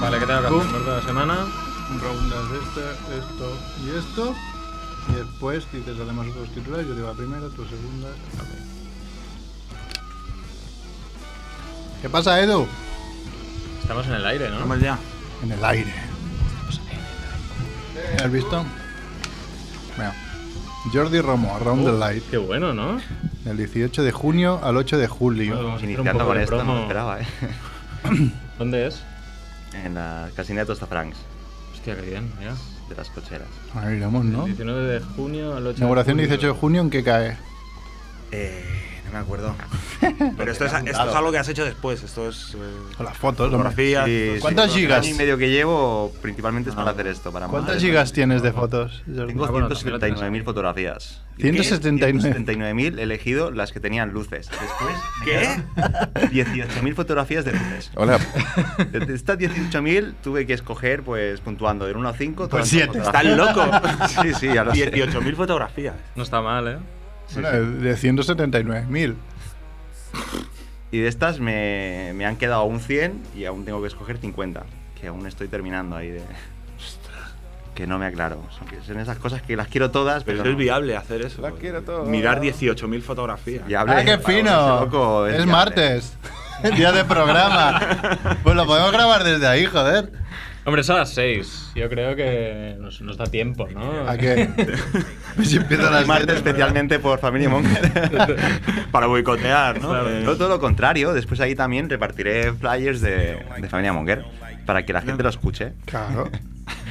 Vale, ¿qué tengo que hacer por toda la semana? Rondas de este, esto y esto. Y después dices además otros titulares. Yo digo la primera, tu segunda. ¿Qué pasa, Edu? Estamos en el aire, ¿no? Vamos ya. En el aire. ¿Has visto? Mira. Jordi Romo, Around the Light. Qué bueno, ¿no? Del 18 de junio al 8 de julio. Vamos Iniciando con esto, no me esperaba, ¿eh? ¿Dónde es? En la casineta de Tosta Franks, Hostia, qué bien, ya. de las cocheras. Ahí iremos, ¿no? 19 de junio al 8 Inauguración de julio. 18 de junio, ¿en qué cae? Eh, me acuerdo. Pero esto es, esto es algo que has hecho después. Esto es. eh, Con las fotos, fotografías. Sí, sí, ¿Cuántas gigas? El año y medio que llevo principalmente es para hacer esto. Para ¿Cuántas gigas tienes de fotos? Tengo Ah, bueno, también lo tienes 179.000 fotografías. 179. 179.000 he elegido las que tenían luces. Después, ¿Qué? 18.000 fotografías de luces. Hola. De estas 18.000 tuve que escoger, pues puntuando del 1 al 5. Pues todas las siete. fotografías. ¿Estás loco? Sí, sí, ya lo sé. 18.000 fotografías. No está mal, ¿eh? Bueno, de 179.000. Y de estas me, me han quedado un 100 y aún tengo que escoger 50, que aún estoy terminando ahí de... Que no me aclaro. Son, esas cosas que las quiero todas, Pero pero... eso es viable hacer eso. Las quiero todas. Mirar 18.000 fotografías. Y hablé- ¡Ah, qué fino! loco, es viable. martes. Día de programa. Pues lo podemos grabar desde ahí, joder. Hombre, son las 6. Yo creo que nos, nos da tiempo, ¿no? ¿A qué? si empieza a las Martes siete, especialmente por Familia Monger. Para boicotear, ¿no? Claro. Eh, no, todo lo contrario. Después ahí también repartiré flyers de, de Familia Monger para que la gente lo escuche. Claro.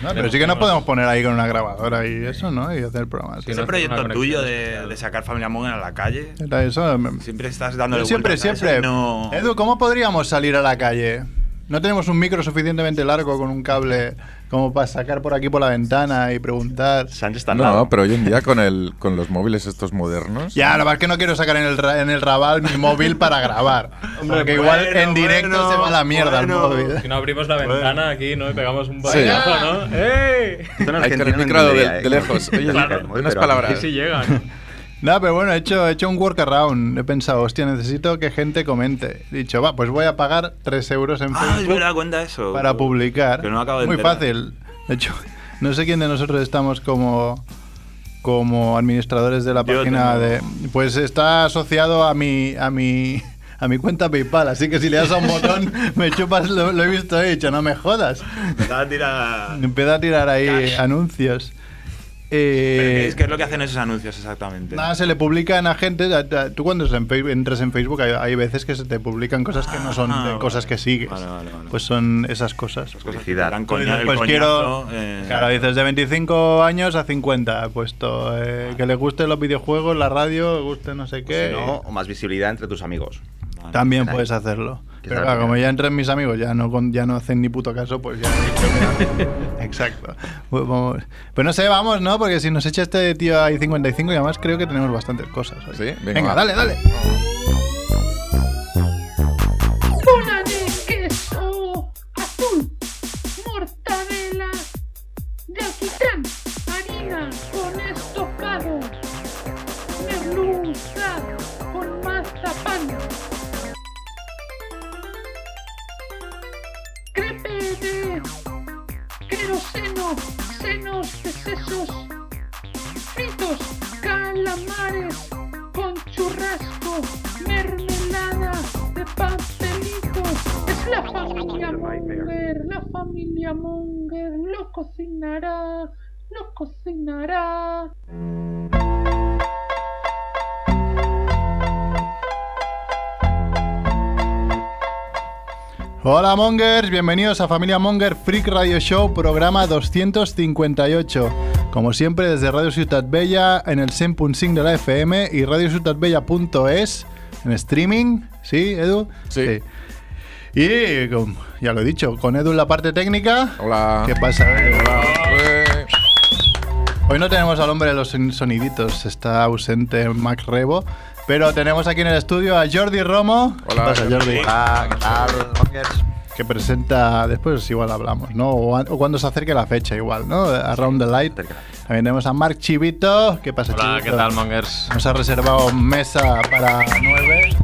No, pero sí que nos podemos poner ahí con una grabadora y eso, ¿no? Y hacer el programa. así. Sí, Ese no, proyecto tuyo de, de sacar Familia Monger a la calle. Era eso. me- Siempre estás dándole siempre, siempre. No... Edu, ¿cómo podríamos salir a la calle? No tenemos un micro suficientemente largo con un cable como para sacar por aquí por la ventana y preguntar. Sánchez está No, pero hoy en día con el con los móviles estos modernos. Ya, la verdad es que no quiero sacar en el, ra- en el rabal mi móvil para grabar. Hombre, Porque igual bueno, en directo bueno, se va a la mierda bueno. el móvil. Si no abrimos la ventana aquí, ¿no? Y pegamos un Sí. botellazo, ¿no? ¡Ey! Esto Hay que Argentina el no micro de, entendería, de ¿eh? lejos. Oye, Claro. unas Pero palabras. Sí, sí llegan. No, pero bueno, he hecho, he hecho un workaround. He pensado, hostia, necesito que gente comente. He dicho, va, pues voy a pagar 3 euros en Ah, Facebook verdad, cuenta eso. para publicar. Que no acabo de Muy enterar. fácil. De hecho, no sé quién de nosotros estamos como como administradores de la Yo página tengo- de pues está asociado a mi a mi a mi cuenta PayPal, así que si le das a un botón me chupas lo, lo he visto he dicho, no me jodas. Empezaba a tirar- Empieza a tirar ahí Cash. anuncios. Eh, ¿qué es, qué es lo que hacen esos anuncios exactamente? Nada, se le publican a gente. a- a- Tú cuando entras en Facebook hay, hay veces que se te publican cosas que no son Ah, de vale. cosas que sigues. Vale, vale, vale. Pues son esas cosas. Cosas que te dan Pues, coña- el pues coñazo, quiero. eh, Claro, dices de 25 años a 50. He puesto eh, que le gusten los videojuegos, la radio, le guste no sé qué. Si no, o más visibilidad entre tus amigos. Vale. También puedes hacerlo. Pero claro, como ya entran mis amigos, ya no, con- ya no hacen ni puto caso, pues ya. Exacto. Pues, vamos- pues no sé, vamos, ¿no? Porque si nos echa este tío ahí 55, y además creo que tenemos bastantes cosas. hoy. Sí, venga, venga dale, dale. Cocinará, lo cocinará. Hola Mongers, bienvenidos a Familia Monger Freak Radio Show, programa 258. Como siempre desde Radio Ciutat Bella en el 100.5 de la FM y radiociutatbella.es en streaming, ¿sí, Edu? Sí. Y ya lo he dicho, con Edu en la parte técnica. Hola. ¿Qué pasa? Edu? Eh, Hoy no tenemos al hombre de los son- soniditos, está ausente Max Rebo, pero tenemos aquí en el estudio a Jordi Romo. Hola, ¿Qué pasa, Jordi. Hola, ¿qué tal, Mongers? que presenta, después igual hablamos, ¿no? O, a- o cuando se acerque la fecha igual, ¿no? Around the Light. También tenemos a Mark Chivito. ¿Qué pasa, Hola, Chivito? ¿qué tal, Mongers? Nos ha reservado mesa para nueve.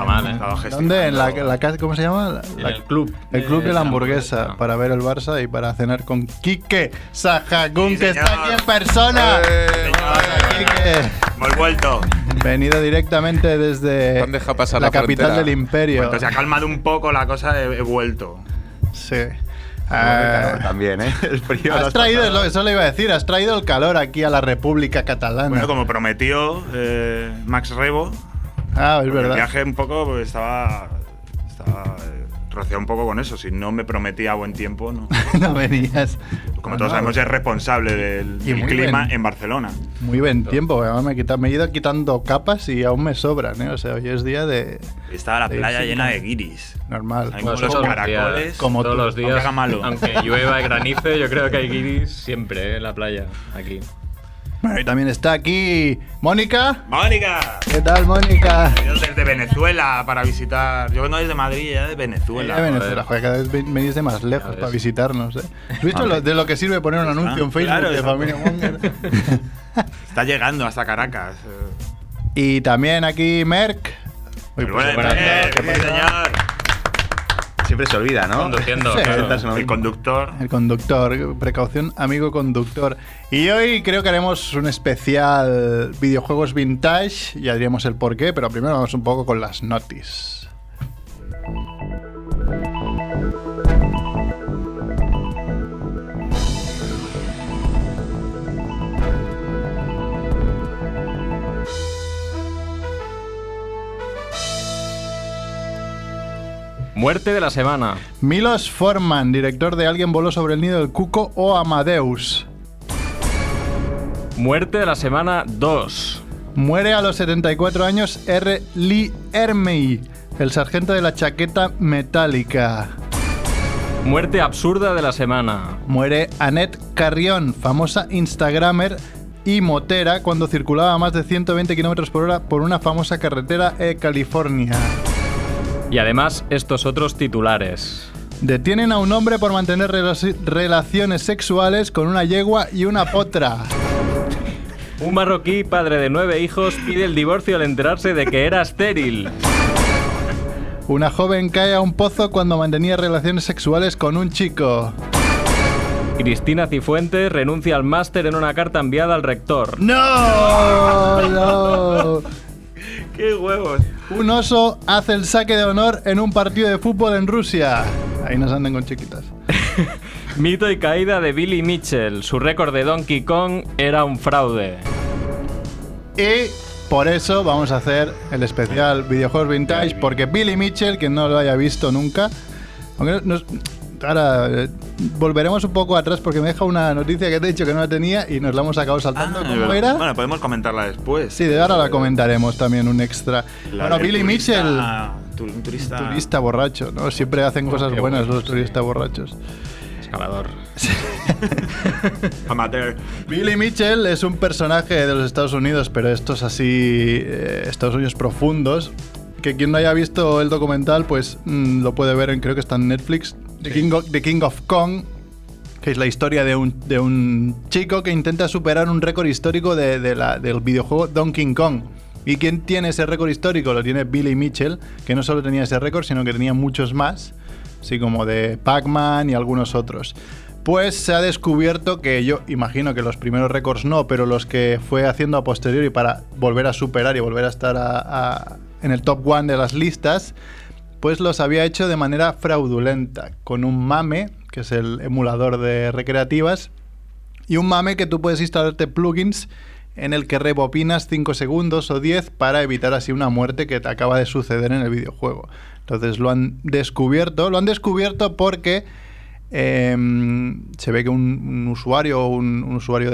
Está mal, ¿eh? ¿Dónde? ¿En la, la casa, ¿Cómo se llama? La- el club. El club de la hamburguesa, hamburguesa. para ver el Barça y para cenar con Quique Sajagún, Sí, que está aquí en persona. Eh, Hola, Quique. Hemos vuelto. Venido directamente desde han dejado pasar la, la capital frontera. del imperio. Cuando se ha calmado un poco la cosa, he, he vuelto. Sí. Ah, también, ¿eh? El frío lo has traído, pasado. es lo- eso le iba a decir, has traído el calor aquí a la República Catalana. Bueno, como prometió eh, Max Rebo, ah, es el verdad. viaje un poco pues, estaba, estaba eh, rociado un poco con eso. Si no me prometía buen tiempo, no. no venías. Como No, todos no, sabemos, es responsable del, clima bien. en Barcelona. Muy buen tiempo, además me, he quitado- me he ido quitando capas y aún me sobran, ¿eh? O sea, hoy es día de Estaba la playa llena de guiris. normal. Hay todos los caracoles. días. Como todos tú. los días. Aunque haga malo. Aunque llueva y granice, yo creo que hay guiris siempre ¿eh? en la playa, aquí. Bueno, y también está aquí Mónica. ¡Mónica! ¿Qué tal, Mónica? Venido desde Venezuela para visitar. Yo vengo desde Madrid, ya de Venezuela. De Venezuela, joder, cada vez ven- venís de más lejos para visitarnos, ¿eh? ¿Has visto lo- de lo que sirve poner un anuncio en Facebook Claro, de. Familia Monger? Está llegando hasta Caracas. eh. y también aquí Merck. Uy, Muy pues, tardes, sí, señor. Siempre se olvida, ¿no? Conduciendo. Sí. claro. El conductor. El conductor, precaución, amigo conductor. Y hoy creo que haremos un especial videojuegos vintage, ya diríamos el porqué, pero primero vamos un poco con las notis. Muerte de la semana. Milos Forman, director de Alguien voló sobre el nido del cuco o Amadeus. Muerte de la semana 2. Muere a los 74 años R. Lee Ermey, el sargento de la chaqueta metálica. Muerte absurda de la semana. Muere Annette Carrión, famosa Instagramer y motera cuando circulaba a más de 120 km por hora por una famosa carretera en California. Y además, estos otros titulares. Detienen a un hombre por mantener relaci- relaciones sexuales con una yegua y una potra. Un marroquí, padre de nueve hijos, pide el divorcio al enterarse de que era estéril. Una joven cae a un pozo cuando mantenía relaciones sexuales con un chico. Cristina Cifuentes renuncia al máster en una carta enviada al rector. ¡No! ¡No! ¡Qué huevos! Un oso hace el saque de honor en un partido de fútbol en Rusia. Ahí nos anden con chiquitas. Mito y caída de Billy Mitchell. Su récord de Donkey Kong era un fraude. Y por eso vamos a hacer el especial videojuegos vintage, porque Billy Mitchell, que no lo haya visto nunca, aunque nos- ahora eh, volveremos un poco atrás porque me deja una noticia que te he dicho que no la tenía y nos la hemos acabado saltando. Ah, ¿Cómo era? Bueno, podemos comentarla después. Sí, de ahora la comentaremos también un extra. La bueno, Billy turista- Mitchell, un turista. turista borracho, ¿no? Siempre hacen cosas qué buenas bueno, los sí. turistas borrachos. Escalador. amateur. Billy Mitchell es un personaje de los Estados Unidos, pero estos así, eh, Estados Unidos profundos, que quien no haya visto el documental, pues mm, lo puede ver, en, creo que está en Netflix, The, King of, Kong, que es la historia de un, de un chico que intenta superar un récord histórico de, del videojuego Donkey Kong. ¿Y quién tiene ese récord histórico? Lo tiene Billy Mitchell, que no solo tenía ese récord, sino que tenía muchos más, así como de Pac-Man y algunos otros. Pues se ha descubierto que yo imagino que los primeros récords no, pero los que fue haciendo a posteriori para volver a superar y volver a estar a- en el top one de las listas, pues los había hecho de manera fraudulenta, con un MAME, que es el emulador de recreativas, y un MAME que tú puedes instalarte plugins en el que rebopinas 5 segundos o 10 para evitar así una muerte que te acaba de suceder en el videojuego. Entonces lo han descubierto, lo han descubierto porque em, se ve que un, usuario, un, usuario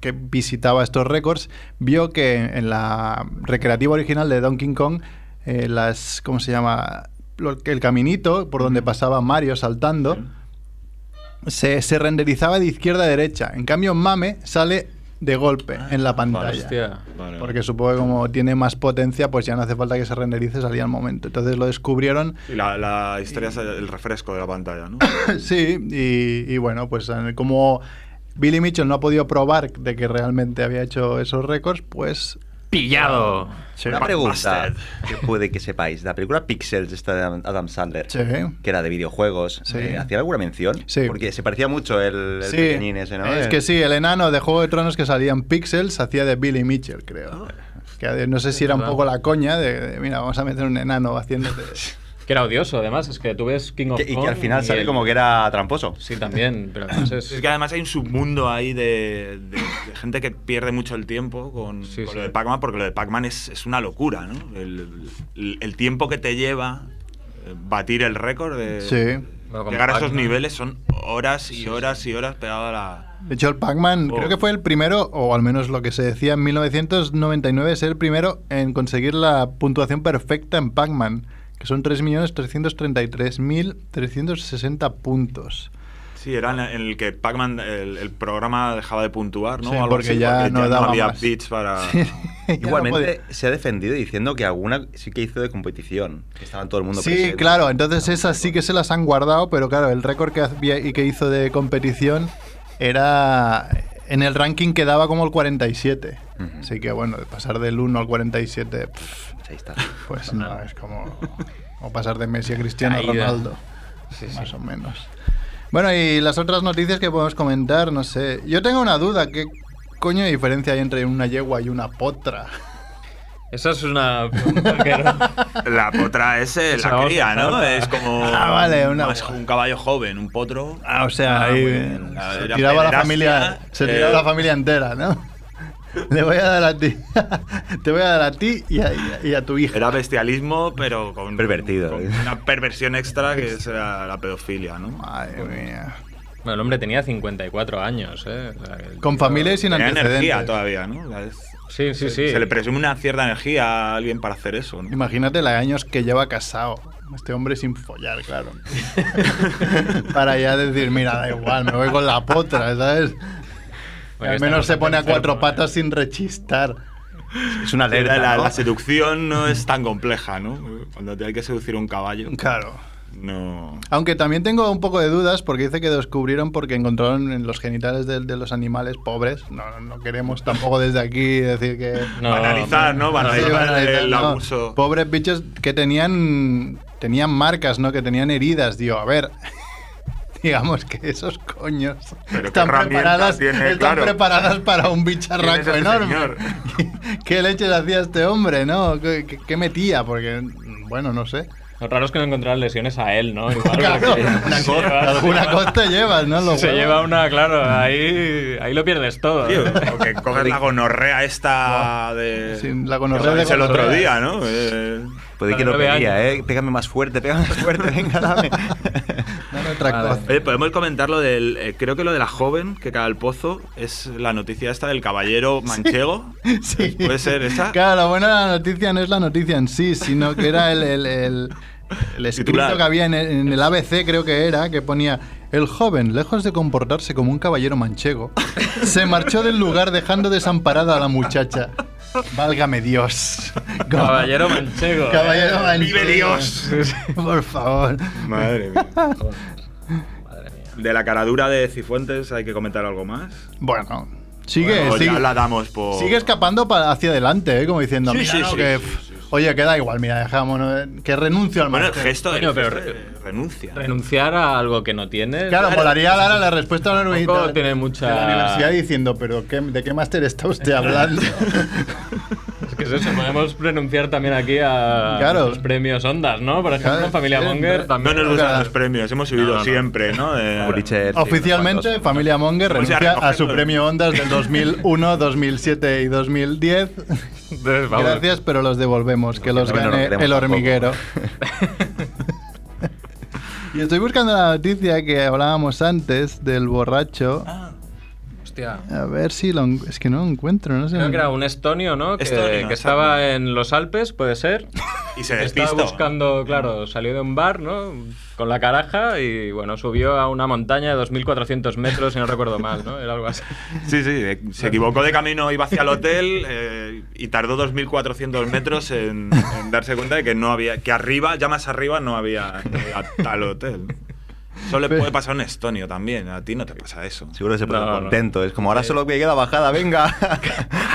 que visitaba estos récords, vio que en la recreativa original de Donkey Kong, eh, las, ¿cómo se llama? Lo- el caminito por donde pasaba Mario saltando, se, se renderizaba de izquierda a derecha. En cambio, Mame sale de golpe en la pantalla. Hostia. Porque supongo que como tiene más potencia, pues ya no hace falta que se renderice, salía al momento. Entonces lo descubrieron. Y la, la historia es el refresco de la pantalla, ¿no? sí, y, y bueno, pues como Billy Mitchell no ha podido probar de que realmente había hecho esos récords, pues Pillado. Sí. Una pregunta que puede que sepáis. La película Pixels, esta de Adam- Sandler, Sí. que era de videojuegos, Sí. eh, ¿hacía alguna mención? Sí. Porque se parecía mucho el, el Sí, pequeñín ese, ¿no? es que sí, el enano de Juego de Tronos que salía en Pixels hacía de Billy Mitchell, creo. Que eh, no sé si era un poco la coña de, de, mira, vamos a meter un enano haciéndote... Que era odioso, además. Es que tú ves King of que- y que Kong al final sale el- como que era tramposo. Sí, también. Pero además es. Es que además hay un submundo ahí de, de- de gente que pierde mucho el tiempo con, Sí, con sí. lo de Pac-Man, porque lo de Pac-Man es, es una locura, ¿no? El, el- el tiempo que te lleva eh, batir el récord de Sí. Llegar a esos Pac-Man. niveles son horas y horas y horas pegado a la... De hecho, el Pac-Man Oh. creo que fue el primero, o al menos lo que se decía en 1999, ser el primero en conseguir la puntuación perfecta en Pac-Man, que son 3.333.360 puntos. Sí, era en el que Pac-Man, el, el programa dejaba de puntuar, ¿no? Sí, algo porque así, ya no daba había más. bits para... Ya Igualmente se ha defendido diciendo que alguna sí que hizo de competición, que estaba todo el mundo Sí, presente. claro, entonces esas sí que se las han guardado, pero claro, el récord que había y que hizo de competición era en el ranking quedaba como el 47. Ujú. Así que bueno, de pasar del 1 al 47, pff, Pues ahí está. pues no, es como, como pasar de Messi a Cristiano Caída. Ronaldo. más o menos. Bueno, y las otras noticias que podemos comentar, no sé. Yo tengo una duda, ¿qué coño de diferencia hay entre una yegua y una potra? Esa es una. La potra es eh, la cría, a ¿no? Es como Ah, vale, una- más un caballo joven, un potro. Ah, o sea, Ah, ahí muy eh, bien. La- se la tiraba la familia, se eh, tiraba la familia entera, ¿no? Le voy a dar a ti, te voy a dar a ti y a, y tu hija. Era bestialismo, pero con, Pervertido, con una perversión extra que es la, la pedofilia, ¿no? Madre mía. Bueno, el hombre tenía 54 años, ¿eh? O sea, Con familia y sin Tenía antecedentes. energía todavía, ¿no? La es- Sí, sí, sí. Se le presume una cierta energía a alguien para hacer eso, ¿no? Imagínate la años que lleva casado. Este hombre sin follar, claro. Para ya decir, mira, da igual, me voy con la potra, ¿sabes? Bueno, Al menos se pone a cuatro enfermo, ¿eh? patas sin rechistar. Es una La, alerta, la- ¿no? la seducción no es tan compleja, ¿no? Cuando te hay que seducir a un caballo, Claro. No... Aunque también tengo un poco de dudas porque dice que descubrieron porque encontraron en los genitales de, de los animales pobres. No, no queremos tampoco desde aquí decir que... No, banalizar, ¿no? Banalizar banalizar, el no. abuso. Pobres bichos que tenían tenían marcas, ¿no? Que tenían heridas. Digo, a ver, digamos que esos coños Pero qué están preparadas, tiene, están claro. preparadas para un ¿Quién es bicharraco enorme. señor? ¿Qué leches hacía este hombre, no? ¿Qué, qué- qué metía? Porque, bueno, no sé. Lo raro es que no encontraran lesiones a él, ¿no? Igual, Claro, una lleva- alguna cosa te llevas, ¿no? Los se huevos. lleva una, claro, ahí, ahí lo pierdes todo. Tío, ¿eh? o que coges la gonorrea esta de... Sí, la gonorrea que de es el otro día, ¿no? Eh, Puede que lo pedía, años. ¿eh? Pégame más fuerte, pégame más fuerte, venga, dame. Otra Vale. cosa. Oye, podemos comentar lo del. eh, creo que lo de la joven que cae al pozo es la noticia esta del caballero manchego. Sí. ¿Puede ser esa? Claro, lo bueno de la noticia no es la noticia en sí, sino que era el, el, el- el escrito Titular. que había en el, en el ABC, creo que era, que ponía: El joven, lejos de comportarse como un caballero manchego, se marchó del lugar dejando desamparada a la muchacha. Válgame Dios. Caballero manchego. ¿eh? Caballero manchego. ¡Vive Dios! Por favor. Madre mía. Madre mía. De la caradura de Cifuentes hay que comentar algo más. Bueno, sigue, Bueno, sigue. ya la damos por. Sigue escapando para hacia adelante, ¿eh? como diciendo, Sí, mira, sí, no, sí, que, sí, pff, sí, sí. oye, que da igual, mira, dejámonos, eh, que renuncio al Bueno, el gesto, Coño, pero re- renuncia. Renunciar a algo que no tienes. Claro, molaría dar a la respuesta a la universidad. tiene mucha- de la universidad diciendo, pero ¿qué- ¿de qué máster está usted hablando? Eso, podemos renunciar también aquí a Claro. los premios Ondas, ¿no? Por ejemplo, Claro, Familia sí, Monger no también. No nos gustan Claro. los premios, hemos subido No, no, no. siempre, ¿no? Eh, Oficialmente. Familia Monger a renuncia a su premio Ondas del 2001, 2007 y 2010. Entonces, vamos. Gracias, pero los devolvemos, que los gane el hormiguero. y estoy buscando la noticia que hablábamos antes del borracho. Hostia. A ver si lo... Es que no lo encuentro, no sé. Creo que era un estonio, ¿no? Que, Estonio, que estaba en los Alpes, puede ser. Y se Estaba despistó. buscando, claro, salió de un bar, ¿no? Con la caraja y, bueno, subió a una montaña de 2.400 metros, si no recuerdo mal, ¿no? Era algo así. Sí, sí, eh, se equivocó de camino, iba hacia el hotel eh, y tardó 2.400 metros en, en darse cuenta de que no había, que arriba, ya más arriba, no había, no había tal hotel. ¿No? Eso le puede pasar a un estonio también. A ti no te pasa eso. Seguro que se pone No, no. contento. Es como, ahora solo me queda bajada, venga.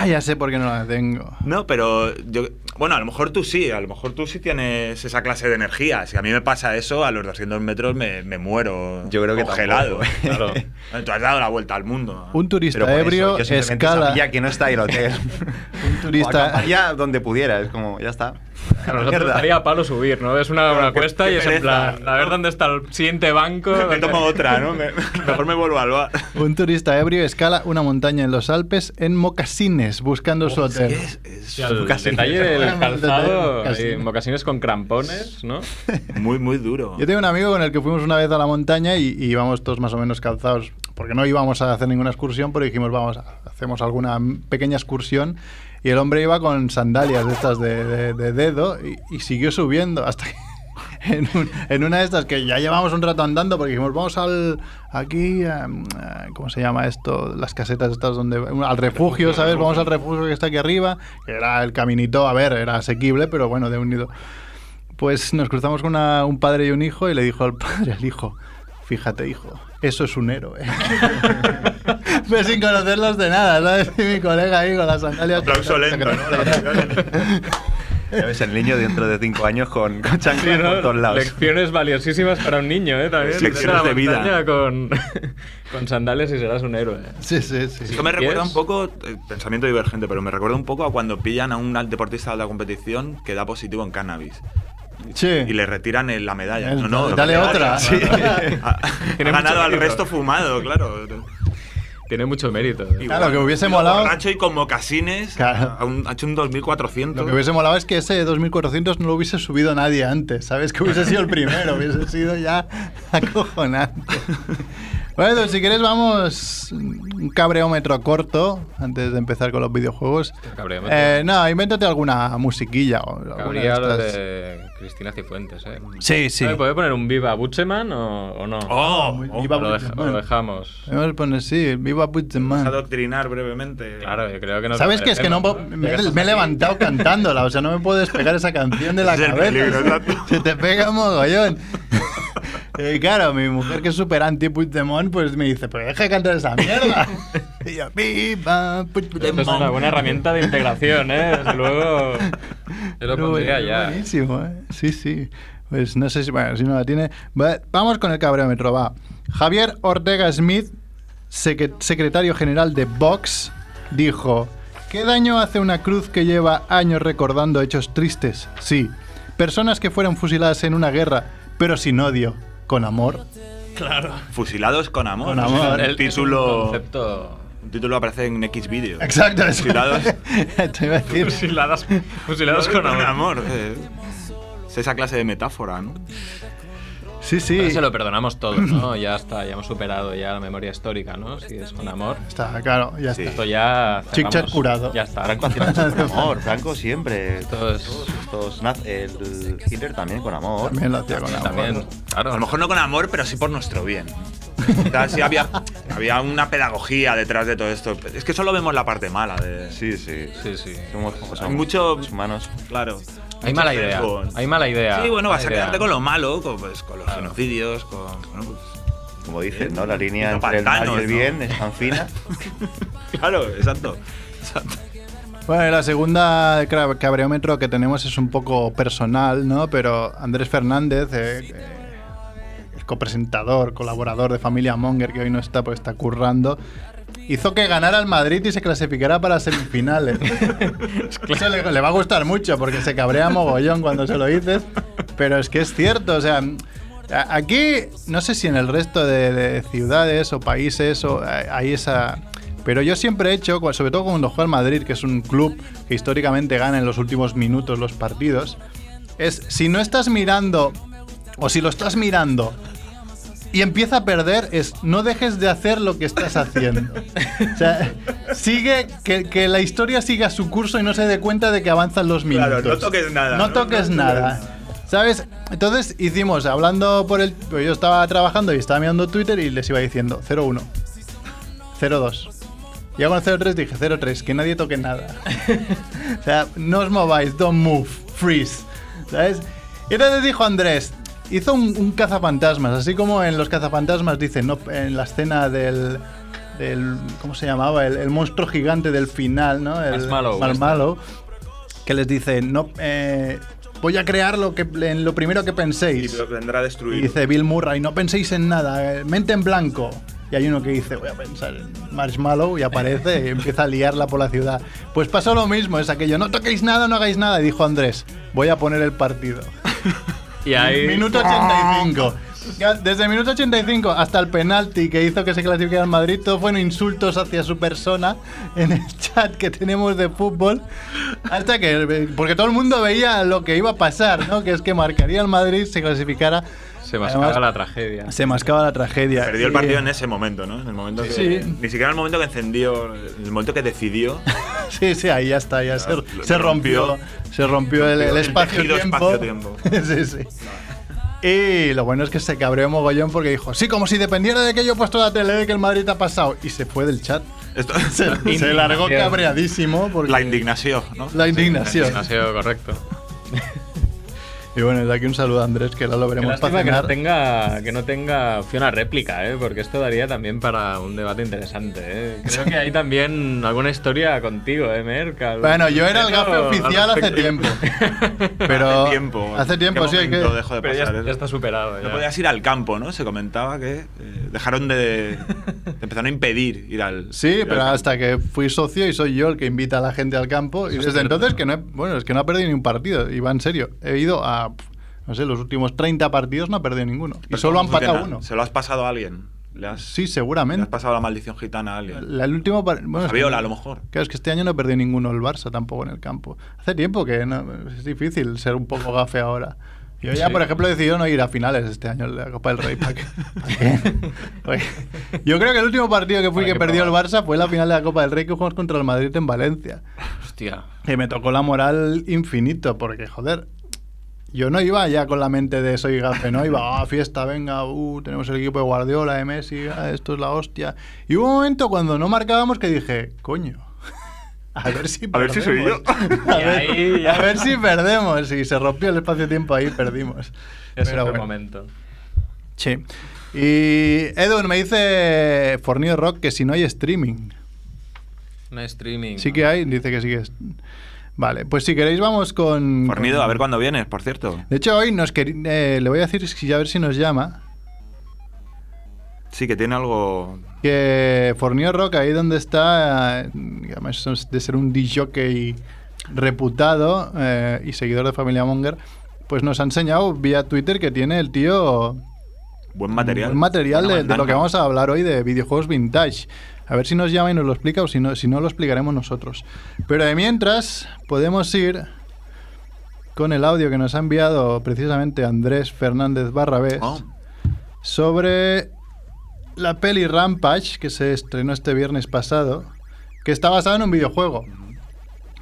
Ah, ya sé por qué no la tengo. No, pero yo. Bueno, a lo mejor tú sí, a lo mejor tú sí tienes esa clase de energía. Si a mí me pasa eso, a los 200 metros me, me muero. Yo creo que congelado. tampoco. Claro. Tú has dado la vuelta al mundo. Un turista por eso, ebrio yo escala. sabía que no está ahí el hotel. Un turista. Ya donde pudiera, es como, ya está. A nosotros Mierda. estaría a palo subir, ¿no? Es una, una cuesta y es en plan, a ver dónde está el siguiente banco. Me tomo otra, ¿no? Me- mejor me vuelvo al bar. Un turista ebrio escala una montaña en los Alpes en mocasines buscando su hotel. Es- es Sí, el mocasines. detalle del calzado, mocasines con crampones, ¿no? Muy, muy duro. Yo tengo un amigo con el que fuimos una vez a la montaña y, y íbamos todos más o menos calzados, porque no íbamos a hacer ninguna excursión, pero dijimos, vamos, hacemos alguna pequeña excursión. Y el hombre iba con sandalias de estas de, de- de dedo y, y siguió subiendo hasta que en, un- en una de estas que ya llevamos un rato andando, porque dijimos, vamos al aquí, em, eh, ¿cómo se llama esto? Las casetas estas donde... Al refugio, ¿sabes? Vamos al refugio que está aquí arriba, que era el caminito, a ver, era asequible, pero bueno, de unido. Pues nos cruzamos con una- un padre y un hijo y le dijo al padre al hijo, fíjate hijo, eso es un héroe. Pero sin conocerlos de nada, ¿sabes? Y mi colega ahí con las sandalias. Aplauso lento, ¿no? Ya ves, el niño dentro de cinco años con, con Sí, chanclas ¿no? por todos lados. Lecciones valiosísimas para un niño, ¿eh? También. Lecciones de vida. Con, con sandales y serás un héroe. Sí, sí, sí. Eso me ¿Y recuerda un poco, eh, pensamiento divergente, pero me recuerda un poco a cuando pillan a un deportista de la competición que da positivo en cannabis. Sí. Y le retiran el- la medalla. No, no, dale otra. Sí. ha, ha ganado al resto fumado, claro. Tiene mucho mérito. Claro, que hubiese molado- Borracho y con mocasines. Claro. a un- ha hecho un 2400. Lo que hubiese molado es que ese 2400 no lo hubiese subido nadie antes, ¿sabes? Que hubiese sido el primero, hubiese sido ya acojonante. Bueno, si quieres vamos un cabreómetro corto antes de empezar con los videojuegos. Cabreómetro. Eh, no, invéntate alguna musiquilla o alguna Cabría lo estas. de Cristina Cifuentes, ¿eh? Sí, sí. ¿Me ¿Puede poner un Viva Butcheman o, o no? ¡Oh! Oh, Viva ¿O lo, deja- lo dejamos? Vamos a poner, sí, viva Vamos a adoctrinar brevemente. Claro, yo creo que no. ¿Sabes qué? Es que no, po- me, me he levantado cantándola, o sea, no me puedo despegar esa canción de la cabeza. peligro. Se te pega un mogollón. Y claro, mi mujer que es súper anti Puigdemont, pues me dice, pues deja de cantar esa mierda. Y yo, viva Esa es Puigdemont. una buena herramienta de integración, ¿eh? Desde luego. Yo lo Pero pondría bueno, ya. Buenísimo, ¿eh? Sí, sí. Pues no sé si, bueno, si no la tiene. Va- Vamos con el cabreómetro, va. Javier Ortega Smith, secre- secretario general de Vox, dijo: ¿Qué daño hace una cruz que lleva años recordando hechos tristes? Sí. Personas que fueron fusiladas en una guerra, pero sin odio, con amor. Fusilados con amor. Con amor. El El- título, concepto. un título aparece en X video. Exacto, eso. Fusilados. Te iba a decir. Fusiladas, fusilados con amor. eh. Es esa clase de metáfora, ¿no? Sí, sí. Pero se lo perdonamos todos, ¿no? Ya está, ya hemos superado ya la memoria histórica, ¿no? Si es con amor. Está, claro, ya Sí. está. Esto ya. Chic curado. Ya está. Franco con amor, Franco siempre. Esto es- Estos naz- el Hitler también con amor. También lo hacía con amor. También, claro. A lo mejor no con amor, pero sí por nuestro bien. O sea, sí había, había una pedagogía detrás de todo esto. Es que solo vemos la parte mala de. Sí, sí. Sí, sí. Somos, somos Hay mucho- los humanos. Claro. Hay mala idea. Hay mala idea. Sí, bueno, vas a idea. quedarte con lo malo, con, pues, con los genocidios, con. bueno, pues, Como dicen, ¿no? La línea entre el mal y el ¿no? bien es tan fina. claro, exacto. exacto. Bueno, y la segunda cabreómetro que tenemos es un poco personal, ¿no? Pero Andrés Fernández, eh, eh, copresentador, colaborador de Familia Monger, que hoy no está, pues está currando, hizo que ganara el Madrid y se clasificara para semifinales. Eso le, le va a gustar mucho porque se cabrea mogollón cuando se lo dices, pero es que es cierto, o sea... Aquí, no sé si en el resto de, de ciudades o países o, eh, hay esa, pero yo siempre he hecho, sobre todo cuando juega el Madrid, que es un club que históricamente gana en los últimos minutos los partidos, es si no estás mirando, o si lo estás mirando y empieza a perder, es no dejes de hacer lo que estás haciendo. O sea, sigue, que, que la historia siga su curso y no se dé cuenta de que avanzan los minutos. Claro, no toques nada, No toques No nada. ¿Sabes? Entonces hicimos, hablando por el. pues Yo estaba trabajando y estaba mirando Twitter y les iba diciendo 01, 02. Ya con el 03 dije 03, que nadie toque nada. o sea, no os mováis, don't move, freeze. ¿Sabes? Y entonces dijo Andrés, hizo un, un cazafantasmas, así como en los cazafantasmas dicen, ¿no? en la escena del, del ¿cómo se llamaba? El, el monstruo gigante del final, ¿no? El Marshmallow, Marshmallow, que les dice, no, eh, voy a crear lo, que, en lo primero que Y penséis. lo vendrá a Y destruir. dice Bill Murray, no penséis en nada, eh, mente en blanco. Y hay uno que dice, voy a pensar en Marshmallow y aparece y empieza a liarla por la ciudad. Pues pasó lo mismo, es aquello, no toquéis nada, no hagáis nada. Y dijo Andrés, voy a poner el partido. Y ahí. Minuto 85. Ya, Desde el minuto 85 hasta el penalti que hizo que se clasificara el Madrid, todo fueron insultos hacia su persona en el chat que tenemos de fútbol. Hasta que. Porque todo el mundo veía lo que iba a pasar, ¿no? Que es que marcaría el Madrid, se clasificara. Se mascaba Además, la tragedia. Se mascaba la tragedia. Perdió el partido en ese momento, ¿no? En el momento que. Sí. Ni siquiera en el momento que encendió, en el momento que decidió. Sí, sí, ahí ya está, ya se, lo- se rompió, rompió. se rompió el, el espacio-tiempo. espacio-tiempo. sí, sí. Y lo bueno es que se cabreó mogollón porque dijo, sí, como si dependiera de que yo he puesto la tele de que el Madrid ha pasado. Y se fue del chat. Esto- Se, se largó cabreadísimo porque... la indignación, ¿no? La indignación. Ha sido correcto. Y bueno, desde aquí un saludo a Andrés, que ahora lo veremos para que no, tenga, que no tenga opción a réplica, ¿eh? porque esto daría también para un debate interesante. ¿eh? Creo que hay también alguna historia contigo, ¿eh, Merck? Algún Bueno, yo era el gafe al oficial hace tiempo. Pero hace tiempo. Hace tiempo, ¿En qué sí, hay que... dejó de Pero pasar ya está superado. No podías ir al campo, ¿no? Se comentaba que eh, dejaron de. te empezaron a impedir ir al. Sí, ir al pero campo. hasta que fui socio y soy yo el que invita a la gente al campo. Y desde entonces que no he, bueno, es que no ha perdido ni un partido. Y va en serio. He ido a, no sé, los últimos 30 partidos no ha perdido ninguno. Y solo han ¿cómo empatado funciona? uno. ¿Se lo has pasado a alguien? ¿Le has, Sí, le has seguramente. pasado la maldición gitana a alguien? La- el último bueno, a lo mejor. Claro, es que este año no he perdido ninguno el Barça tampoco en el campo. Hace tiempo que no- es difícil ser un poco gafe ahora. Yo ya, Sí. por ejemplo, he decidido no ir a finales este año en la Copa del Rey. ¿para qué? ¿Para qué? Porque Yo creo que el último partido que fui ¿Para que perdió el? Barça fue la final de la Copa del Rey que jugamos contra el Madrid en Valencia. Hostia. Que me tocó la moral infinito, porque, joder, yo no iba ya con la mente de soy gafe, ¿no? Iba, ah, fiesta, venga, uh, tenemos el equipo de Guardiola, de Messi, ah, esto es la hostia. Y hubo un momento cuando no marcábamos que dije, coño, a ver si A ver si soy perdemos. yo. A ver, a si perdemos. Y se rompió el espacio-tiempo ahí, perdimos. Ese el bueno. momento. Sí. Y Edwin me dice Fornido Rock que si no hay streaming. No hay streaming. Sí ¿no? que hay, dice que sí que es. Vale, pues si queréis vamos con... Fornido, con- a ver cuándo vienes, por cierto. De hecho, hoy nos queri- eh, le voy a decir si a ver si nos llama. Sí, que tiene algo. Que Fornido Rock, ahí donde está, eh, además de ser un DJ reputado eh, y seguidor de Familia Monger, pues nos ha enseñado vía Twitter que tiene el tío Buen material. buen material de, de lo que vamos a hablar hoy de videojuegos vintage. A ver si nos llama y nos lo explica o si no, si no lo explicaremos nosotros. Pero de mientras podemos ir con el audio que nos ha enviado precisamente Andrés Fernández Barrabés Oh, sobre la peli Rampage que se estrenó este viernes pasado, que está basada en un videojuego.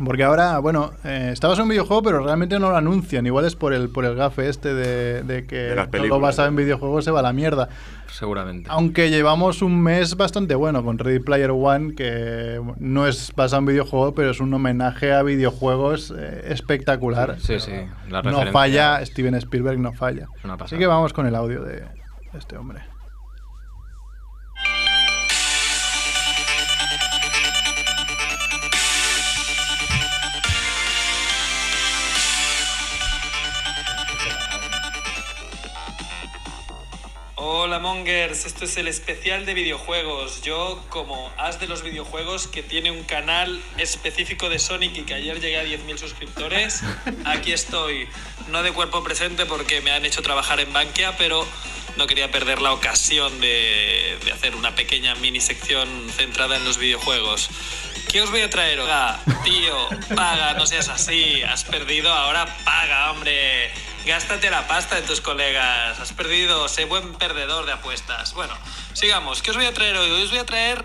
Porque ahora, bueno, eh, está basado en un videojuego, pero realmente no lo anuncian. Igual es por el, por el gafe este de, de que De todo películas, basado en videojuegos se va a la mierda. Seguramente. Aunque llevamos un mes bastante bueno con Ready Player One, que no es basado en videojuego, pero es un homenaje a videojuegos eh, espectacular. Sí, sí. La No falla, Steven Spielberg no falla. es una Así que vamos con el audio de este hombre. Hola Mongers, esto es el especial de videojuegos. Yo, como as de los videojuegos que tiene un canal específico de Sonic y que ayer llegué a 10.000 suscriptores, aquí estoy. No de cuerpo presente porque me han hecho trabajar en Bankia, pero no quería perder la ocasión de, hacer una pequeña mini sección centrada en los videojuegos. ¿Qué os voy a traer? Oiga, tío, paga, no seas así. Has perdido, ahora paga, hombre. Gástate la pasta de tus colegas. Has perdido, sé buen perdedor de apuestas. Bueno, sigamos. ¿Qué os voy a traer hoy? Os voy a traer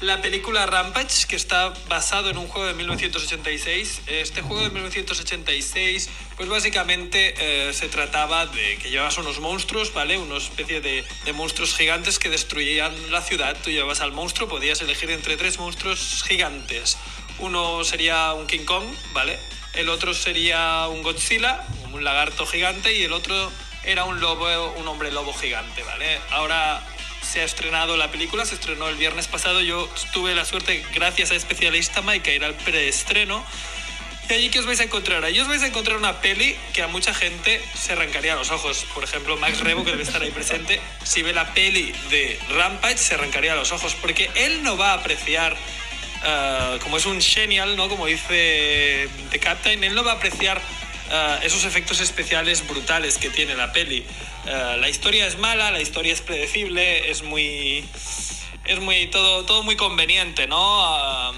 la película Rampage, que está basado en un juego de 1986. Este juego de 1986, pues básicamente eh, se trataba de que llevabas unos monstruos, ¿vale? Una especie de, de monstruos gigantes que destruían la ciudad. Tú llevabas al monstruo, podías elegir entre tres monstruos gigantes. Uno sería un King Kong, ¿vale? El otro sería un Godzilla, un lagarto gigante, y el otro era un lobo, un hombre lobo gigante, ¿vale? Ahora se ha estrenado la película, se estrenó el viernes pasado. Yo tuve la suerte, gracias a Especialista Mike, ir al preestreno. Y allí que os vais a encontrar, allí os vais a encontrar una peli que a mucha gente se arrancaría los ojos. Por ejemplo, Max Rebo, que debe estar ahí presente, si ve la peli de Rampage se arrancaría los ojos, porque él no va a apreciar, eh, como es un genial, ¿no? Como dice The Captain, él no va a apreciar eh, esos efectos especiales brutales que tiene la peli. Eh, la historia es mala, la historia es predecible, es muy... Es muy, todo, todo muy conveniente, ¿no?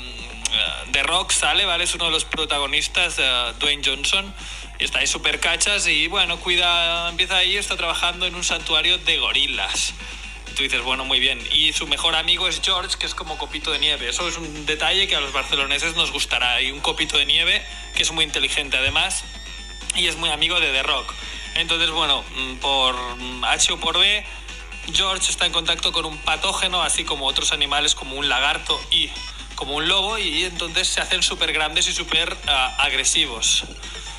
The Rock sale, ¿vale? Es uno de los protagonistas, Dwayne Johnson. Y está ahí súper cachas y bueno, cuida, empieza ahí, está trabajando en un santuario de gorilas. Tú dices, bueno, muy bien. Y su mejor amigo es George, que es como copito de nieve. Eso es un detalle que a los barceloneses nos gustará. Y un copito de nieve que es muy inteligente además y es muy amigo de The Rock. Entonces, bueno, mm, por mm, H o por B, George está en contacto con un patógeno, así como otros animales como un lagarto y como un lobo, y entonces se hacen súper grandes y súper agresivos.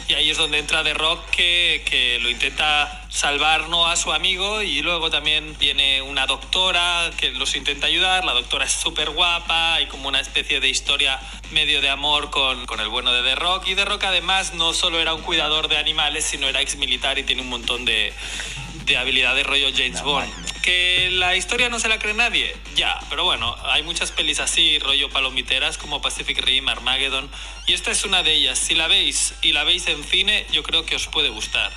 Y ahí es donde entra The Rock que, que lo intenta salvar ¿no? a su amigo y luego también viene una doctora que los intenta ayudar. La doctora es súper guapa hay como una especie de historia medio de amor con, con el bueno de The Rock. Y The Rock además no solo era un cuidador de animales, sino era ex militar y tiene un montón de, de habilidades rollo James Bond. Que la historia no se la cree nadie, ya, pero bueno, hay muchas pelis así, rollo palomiteras como Pacific Rim, Armageddon, y esta es una de ellas. Si la veis y la veis en cine, yo creo que os puede gustar.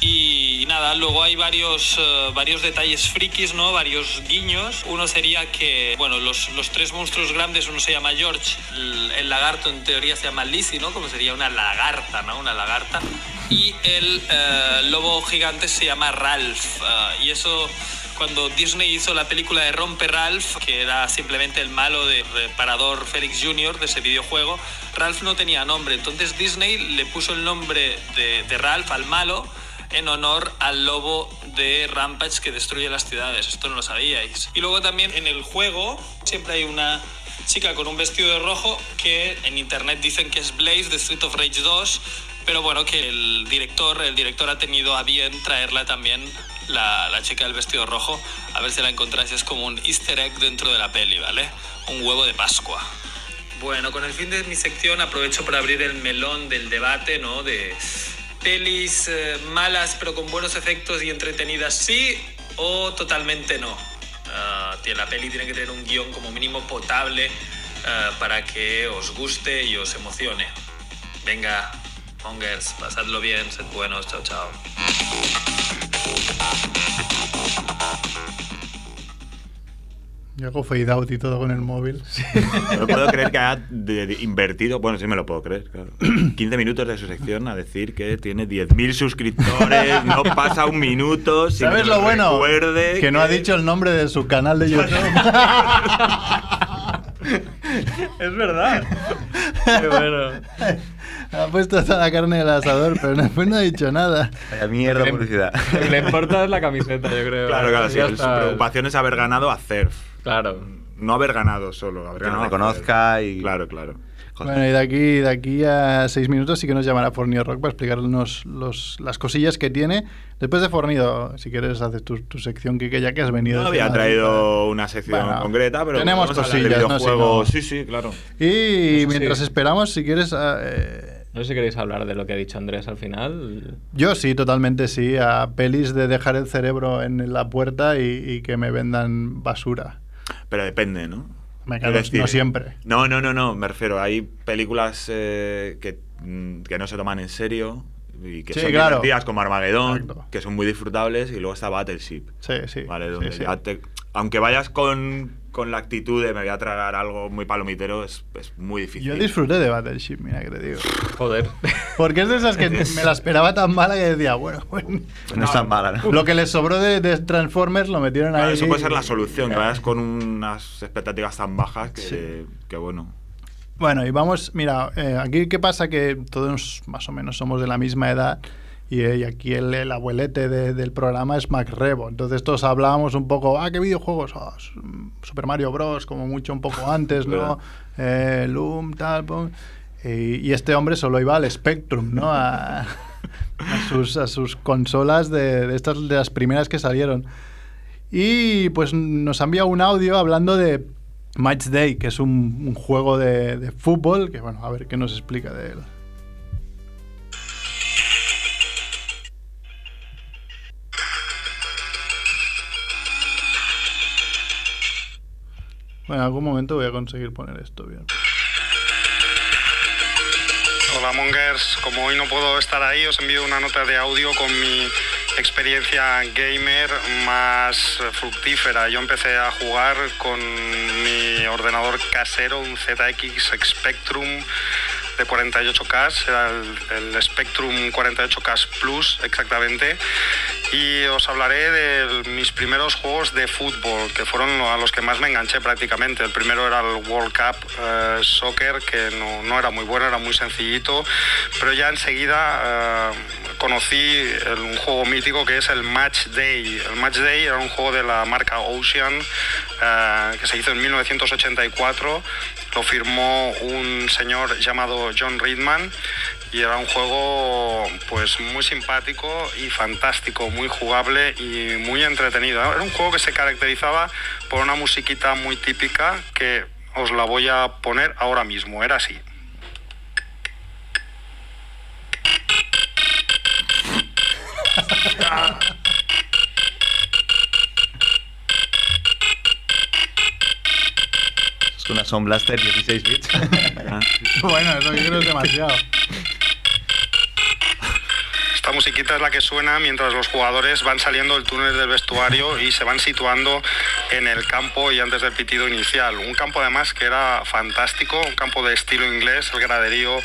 Y nada, luego hay varios, eh, varios detalles frikis, ¿no? Varios guiños. Uno sería que, bueno, los, los tres monstruos grandes, uno se llama George, el, el lagarto en teoría se llama Lizzie, ¿no? Como sería una lagarta, ¿no? Una lagarta. Y el eh, lobo gigante se llama Ralph. eh, y eso cuando Disney hizo la película de Rompe Ralph, que era simplemente el malo de reparador Félix Jr. de ese videojuego, Ralph no tenía nombre. Entonces Disney le puso el nombre de, de Ralph al malo en honor al lobo de Rampage que destruye las ciudades. Esto no lo sabíais. Y luego también en el juego siempre hay una chica con un vestido de rojo que en internet dicen que es Blaze de Street of Rage 2, pero bueno, que el director, el director ha tenido a bien traerla también la, la chica del vestido rojo, a ver si la encontráis, es como un easter egg dentro de la peli, ¿vale? Un huevo de Pascua. Bueno, con el fin de mi sección aprovecho para abrir el melón del debate, ¿no? De pelis eh, malas pero con buenos efectos y entretenidas, sí o totalmente no. Tie- la peli tiene que tener un guion como mínimo potable ah, para que os guste y os emocione. Venga, Mongers, pasadlo bien, sed buenos, chao, chao. Yo hago fade out y todo con el móvil. No puedo creer que haya de- de- invertido, bueno, sí me lo puedo creer, claro. 15 minutos de su sección a decir que tiene 10.000 suscriptores, no pasa un minuto. sin ¿Sabes que lo bueno? recuerde Que no ha dicho el nombre de su canal de YouTube. Es verdad. Qué bueno. ha puesto toda la carne del asador, pero después no ha dicho nada. Vaya mierda publicidad. Lo que le importa es la camiseta, yo creo. Claro, claro, sí, su preocupación es haber ganado a CERF. Claro. No haber ganado solo, haber Que ganado a reconozca y- Claro, claro. Bueno, y de aquí, de aquí a seis minutos sí que nos llamará Fornido Rock para explicarnos los, las cosillas que tiene. Después de Fornido, si quieres, haces tu, tu sección, que ya que has venido. No había Madrid traído una sección Bueno, concreta, pero tenemos vamos cosillas, ¿no? Si videojuegos. no- Sí, sí, claro. Y Eso mientras sí. esperamos, si quieres... ah, eh, No sé si queréis hablar de lo que ha dicho Andrés al final. yo sí, totalmente sí, a pelis de dejar el cerebro en la puerta y, y que me vendan basura. Pero depende, ¿no? Decir, no siempre. No, no, no, no, me refiero. Hay películas eh, que, mm, que no se toman en serio y que Sí, son claro. divertidas como Armageddon, Exacto. que son muy disfrutables, y luego está Battleship. Sí, sí. ¿vale? Donde sí. ya te- aunque vayas con, con la actitud de me voy a tragar algo muy palomitero, es, es muy difícil. Yo disfruté de Battleship, mira que te digo. Joder. Porque es de esas que me la esperaba tan mala que decía, bueno, bueno. No es tan mala, ¿no? Lo que les sobró de, de Transformers lo metieron Claro, ahí. eso puede ser la solución, que vayas con unas expectativas tan bajas que, Sí. que bueno. Bueno, y vamos, mira, eh, aquí qué pasa que todos más o menos somos de la misma edad y, y aquí el, el abuelete de- del programa es Mac Rebo. Entonces todos hablábamos un poco, ah, ¿qué videojuegos? S- Super Mario Bros, como mucho un poco antes, ¿no? Eh, Loom, tal, pum. Y, y este hombre solo iba al Spectrum, ¿no? A- a sus, a sus consolas de, de estas de las primeras que salieron. Y pues nos ha enviado un audio hablando de Match Day, que es un, un juego de, de fútbol, que bueno, a ver qué nos explica de él. Bueno, en algún momento voy a conseguir poner esto bien. Hola Mongers, como hoy no puedo estar ahí, os envío una nota de audio con mi experiencia gamer más fructífera. Yo empecé a jugar con mi ordenador casero, un ZX Spectrum de 48K, era el, el Spectrum 48K Plus exactamente. Y os hablaré de mis primeros juegos de fútbol, que fueron a los que más me enganché prácticamente. El primero era el World Cup eh, Soccer, que no, no, era muy bueno, era muy sencillito, pero ya enseguida eh, conocí un juego mítico que es el Match Day. El Match Day era un juego de la marca Ocean, eh, que se hizo en 1984. Lo firmó un señor llamado John Reedman y era un juego pues muy simpático y fantástico, muy jugable y muy entretenido. Era un juego que se caracterizaba por una musiquita muy típica que os la voy a poner ahora mismo, era así. Es una Sound Blaster 16 bits. bueno, eso yo creo es demasiado. Esta musiquita es la que suena mientras los jugadores van saliendo del túnel del vestuario y se van situando en el campo y antes del pitido inicial. Un campo además que era fantástico, un campo de estilo inglés, el graderío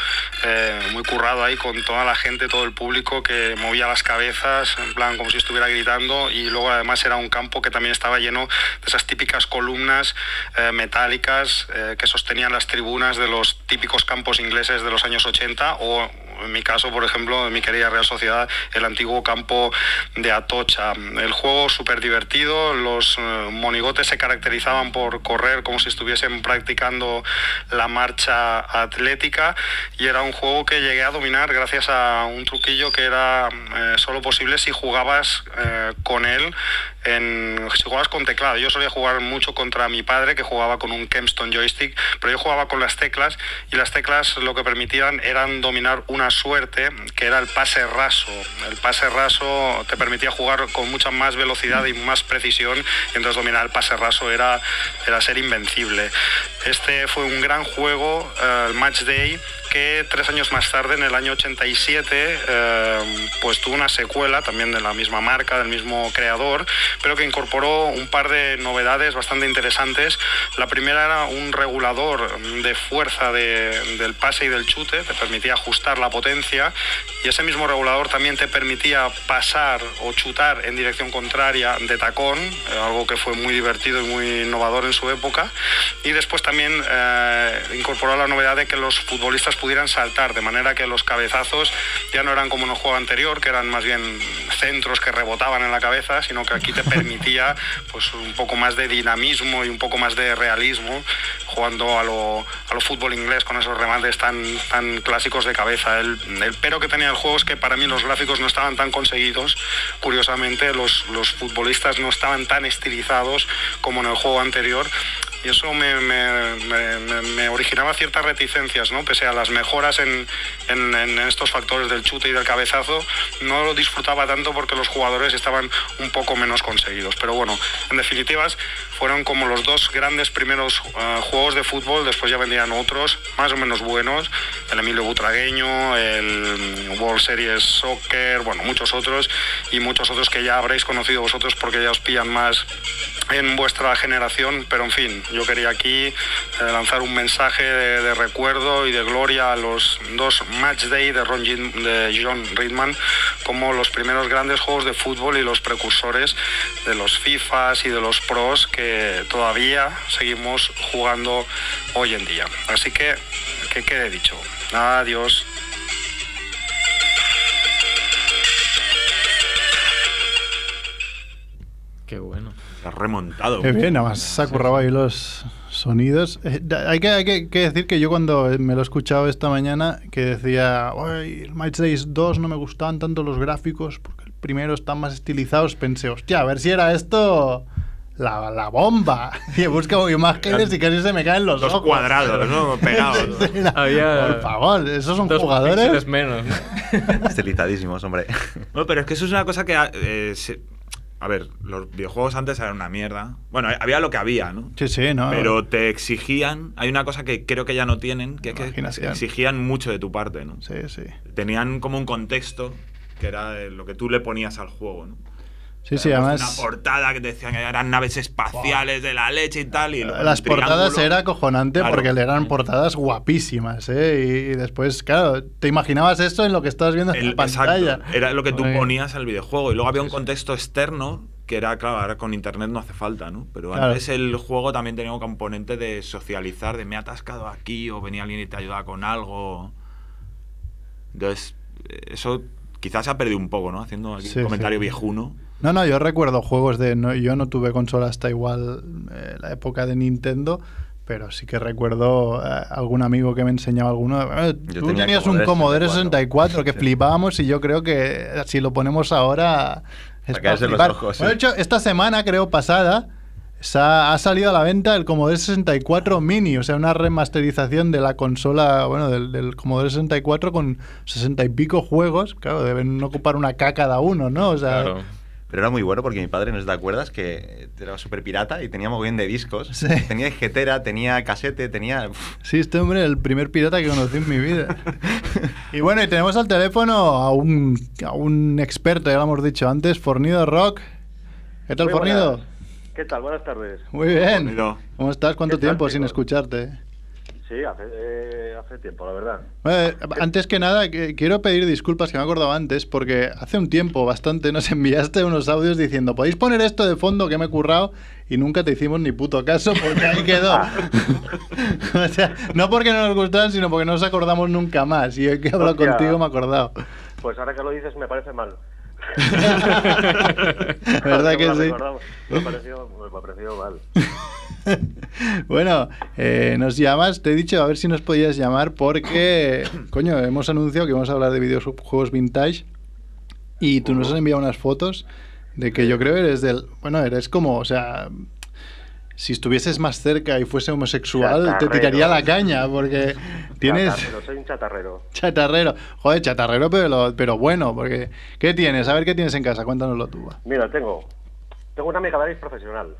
eh, muy currado ahí con toda la gente, todo el público que movía las cabezas, en plan como si estuviera gritando y luego además era un campo que también estaba lleno de esas típicas columnas eh, metálicas eh, que sostenían las tribunas de los típicos campos ingleses de los años 80 o en mi caso, por ejemplo, en mi querida Real Sociedad, el antiguo campo de Atocha. El juego súper divertido, los eh, monigotes se caracterizaban por correr como si estuviesen practicando la marcha atlética y era un juego que llegué a dominar gracias a un truquillo que era eh, solo posible si jugabas eh, con él si jugabas con teclado. Yo solía jugar mucho contra mi padre que jugaba con un Kempston joystick, pero yo jugaba con las teclas y las teclas lo que permitían eran dominar una suerte que era el pase raso. El pase raso te permitía jugar con mucha más velocidad y más precisión entonces dominar el pase raso era, era ser invencible. Este fue un gran juego, eh, el Match Day, que tres años más tarde, en el año 87, eh, pues tuvo una secuela también de la misma marca, del mismo creador, pero que incorporó un par de novedades bastante interesantes. La primera era un regulador de fuerza de, del pase y del chute, te permitía ajustar la potencia y ese mismo regulador también te permitía pasar o chutar en dirección contraria de tacón, eh, algo que fue muy divertido y muy innovador en su época. Y después también eh, incorporó la novedad de que los futbolistas pudieran saltar, de manera que los cabezazos ya no eran como en el juego anterior, que eran más bien centros que rebotaban en la cabeza, sino que aquí te permitía pues, un poco más de dinamismo y un poco más de realismo jugando a lo, a lo fútbol inglés con esos remates tan, tan clásicos de cabeza. El, el, pero que tenía el juego es que para mí los gráficos no estaban tan conseguidos, curiosamente los, los futbolistas no estaban tan estilizados como en el juego anterior y eso me, originaba ciertas reticencias, ¿no? Pese a las mejoras en, estos factores del chute y del cabezazo, no lo disfrutaba tanto porque los jugadores estaban un poco menos conseguidos. Pero bueno, en definitivas, fueron como los dos grandes primeros uh, juegos de fútbol, después ya vendrían otros, más o menos buenos, el Emilio Butragueño, el World Series Soccer, bueno, muchos otros, y muchos otros que ya habréis conocido vosotros porque ya os pillan más en vuestra generación, pero en fin, yo quería aquí eh, lanzar un mensaje de, recuerdo y de gloria a los dos Match Day de, de John Reedman como los primeros grandes juegos de fútbol y los precursores de los FIFAs y de los pros que todavía seguimos jugando hoy en día. Así que, que quede dicho. Adiós. Qué bueno. Se ha remontado. Qué bien, además se ha currado ahí los sonidos. Eh, hay, que, hay que- que decir que yo cuando me lo he escuchado esta mañana, que decía, "Ay, el Might Days 2 no me gustaban tanto los gráficos porque el primero están más estilizados, pensé, hostia, a ver si era esto la, la bomba. Y he buscado imágenes y casi se me caen los Dos ojos. cuadrados, ¿no? Pegados. Había Por favor, esos son dos jugadores. menos. ¿no? Estilizadísimos, hombre. No, pero es que eso es una cosa que. eh, se- a ver, los videojuegos antes eran una mierda. Bueno, había lo que había, ¿no? Sí, sí, no. Pero te exigían. Hay una cosa que creo que ya no tienen, que es que exigían mucho de tu parte, ¿no? Sí, sí. Tenían como un contexto que era lo que tú le ponías al juego, ¿no? Sí, sí, además. Una portada que decían que eran naves espaciales de la leche y tal. Y luego Las portadas era acojonante Claro. porque eran portadas guapísimas, ¿eh? Y, y después, claro, te imaginabas esto en lo que estabas viendo en El- la pantalla. exacto, era lo que tú ponías al videojuego. Y luego había un contexto externo que era, claro, ahora con internet no hace falta, ¿no? Pero Claro. antes el juego también tenía un componente de socializar, de me he atascado aquí o venía alguien y te ayudaba con algo. Entonces, eh, eso quizás se ha perdido un poco, ¿no? Haciendo aquí Sí, un comentario sí. viejuno. No, no, yo recuerdo juegos de. no- yo no tuve consola hasta igual eh, la época de Nintendo. Pero sí que recuerdo eh, algún amigo que me enseñaba alguno. eh, tú tenía tenías un Commodore Commodore 64, 64 que Sí. flipábamos y yo creo que si lo ponemos ahora. Es Para caerse los ojos, Bueno, de hecho, esta semana, creo pasada, ha, ha salido a la venta el Commodore 64 Mini, o sea, una remasterización de la consola, bueno, del, del Commodore 64 con 60 y pico juegos. Claro, deben ocupar una K cada uno, ¿no? O sea, Claro. Pero era muy bueno porque mi padre, no te acuerdas, que era súper pirata y tenía mogollón de discos. Sí. Tenía disquetera, tenía casete, tenía... uf, Sí, este hombre el primer pirata que conocí en mi vida. y bueno, y tenemos al teléfono a un, a un experto, ya lo hemos dicho antes, Fornido Rock. ¿Qué tal, Muy Fornido? ¿Qué tal? Buenas tardes. Muy bien. Fornido. ¿Cómo estás? ¿Cuánto ¿Qué tal, tiempo sin escucharte? Sí, hace, eh, hace tiempo, la verdad. Eh, antes que nada, que- quiero pedir disculpas, que me he acordado antes, porque hace un tiempo bastante nos enviaste unos audios diciendo, podéis poner esto de fondo que me he currado y nunca te hicimos ni puto caso porque ahí quedó. o sea, no porque no nos gustaran, sino porque no nos acordamos nunca más. Y hoy que hablo Hostia. contigo me he acordado. Pues ahora que lo dices me parece mal. ¿Verdad que Ahora sí? recordamos, Me ha parecido, me ha parecido mal. bueno, eh, nos llamas, te he dicho a ver si nos podías llamar porque, coño, hemos anunciado que vamos a hablar de videojuegos vintage y tú nos has enviado unas fotos de que yo creo eres del, bueno, eres como, o sea, si estuvieses más cerca y fuese homosexual te Chatarrero. tiraría la caña porque tienes Chatarrero, soy un chatarrero. chatarrero, joder, chatarrero pero, bueno, porque ¿qué tienes? A ver qué tienes en casa, cuéntanoslo tú. Mira, tengo, tengo una Mega Drive profesional.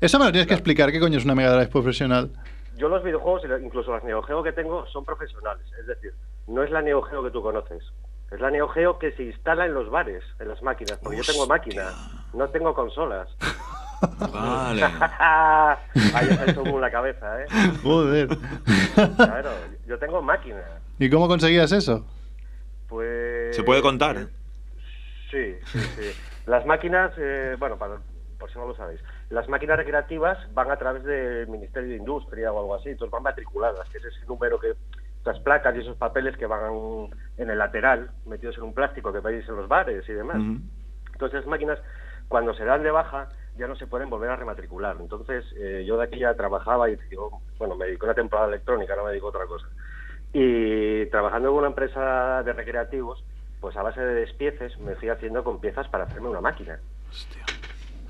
Eso me lo tienes que explicar, ¿qué coño es una Mega Drive profesional? Yo los videojuegos, incluso las Neo Geo que tengo, son profesionales. Es decir, no es la Neo Geo que tú conoces. Es la Neo Geo que se instala en los bares, en las máquinas. Porque yo tengo máquinas, no tengo consolas. Vale. Ahí está el la cabeza, ¿eh? Joder. Claro, yo tengo máquinas. ¿Y cómo conseguías eso? Pues... Se puede contar, ¿eh? Sí, sí, sí. Las máquinas, eh, bueno, para, por si no lo sabéis, las máquinas recreativas van a través del Ministerio de Industria o algo así, entonces van matriculadas, que es ese número que, las placas y esos papeles que van en el lateral, metidos en un plástico que veis en los bares y demás. Entonces, esas máquinas, cuando se dan de baja, ya no se pueden volver a rematricular. Entonces, eh, yo de aquí ya trabajaba y yo, bueno, me dedico a una temporada electrónica, no me dedico a otra cosa. Y trabajando en una empresa de recreativos, pues a base de despieces me fui haciendo con piezas para hacerme una máquina.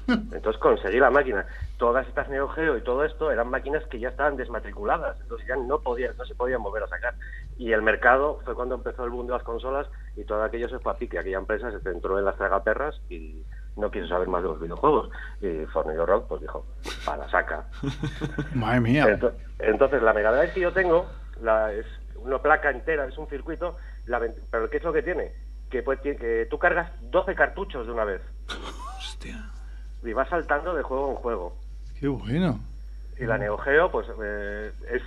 Entonces conseguí la máquina. Todas estas Neo Geo y todo esto eran máquinas que ya estaban desmatriculadas, entonces ya no podían, no se podían volver a sacar. Y el mercado fue cuando empezó el boom de las consolas y todo aquello se fue a pique. Aquella empresa se centró en las tragaperras y no quiso saber más de los videojuegos. Y Fornillo Rock pues dijo, para saca. Madre mía. Ento- Entonces, la Mega Drive que yo tengo la, es una placa entera, es un circuito, la pero ¿qué es lo que tiene? Que, pues, que tú cargas 12 cartuchos de una vez Hostia. Y vas saltando de juego en juego. Qué bueno. Y la Neo Geo, pues eh, es,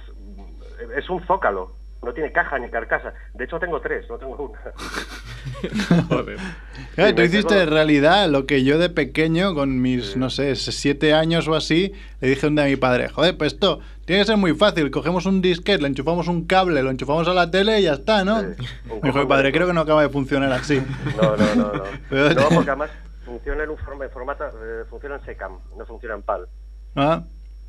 es un zócalo, no tiene caja ni carcasa. De hecho, tengo tres, no tengo una. Joder. Claro, tú hiciste tengo- en realidad lo que yo de pequeño, con mis, no sé, siete años o así, le dije un día a mi padre, joder, pues esto tiene que ser muy fácil, cogemos un disquete, le enchufamos un cable, lo enchufamos a la tele y ya está, ¿no? Sí, Me dijo mi padre, creo que no acaba de funcionar así. No, no, no, no. Pero- No, porque además funciona en un forma, en formato, eh, funciona en SECAM, no funciona en PAL. Ah,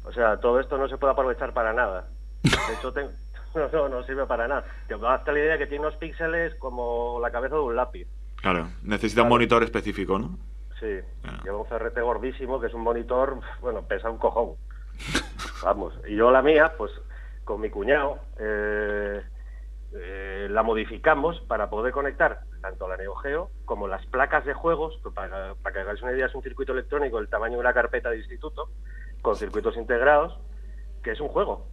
O sea, todo esto no se puede aprovechar para nada. De hecho, te- no, no, no sirve para nada. Te hasta la idea que tiene unos píxeles como la cabeza de un lápiz. Claro, necesita un monitor específico, ¿no? Sí, Ah. lleva un CRT gordísimo, que es un monitor, bueno, pesa un cojón. Vamos, y yo la mía, pues con mi cuñado, eh, eh, la modificamos para poder conectar tanto la Neo Geo como las placas de juegos, que para, para que hagáis una idea, es un circuito electrónico del tamaño de una carpeta de instituto, con circuitos integrados, que es un juego,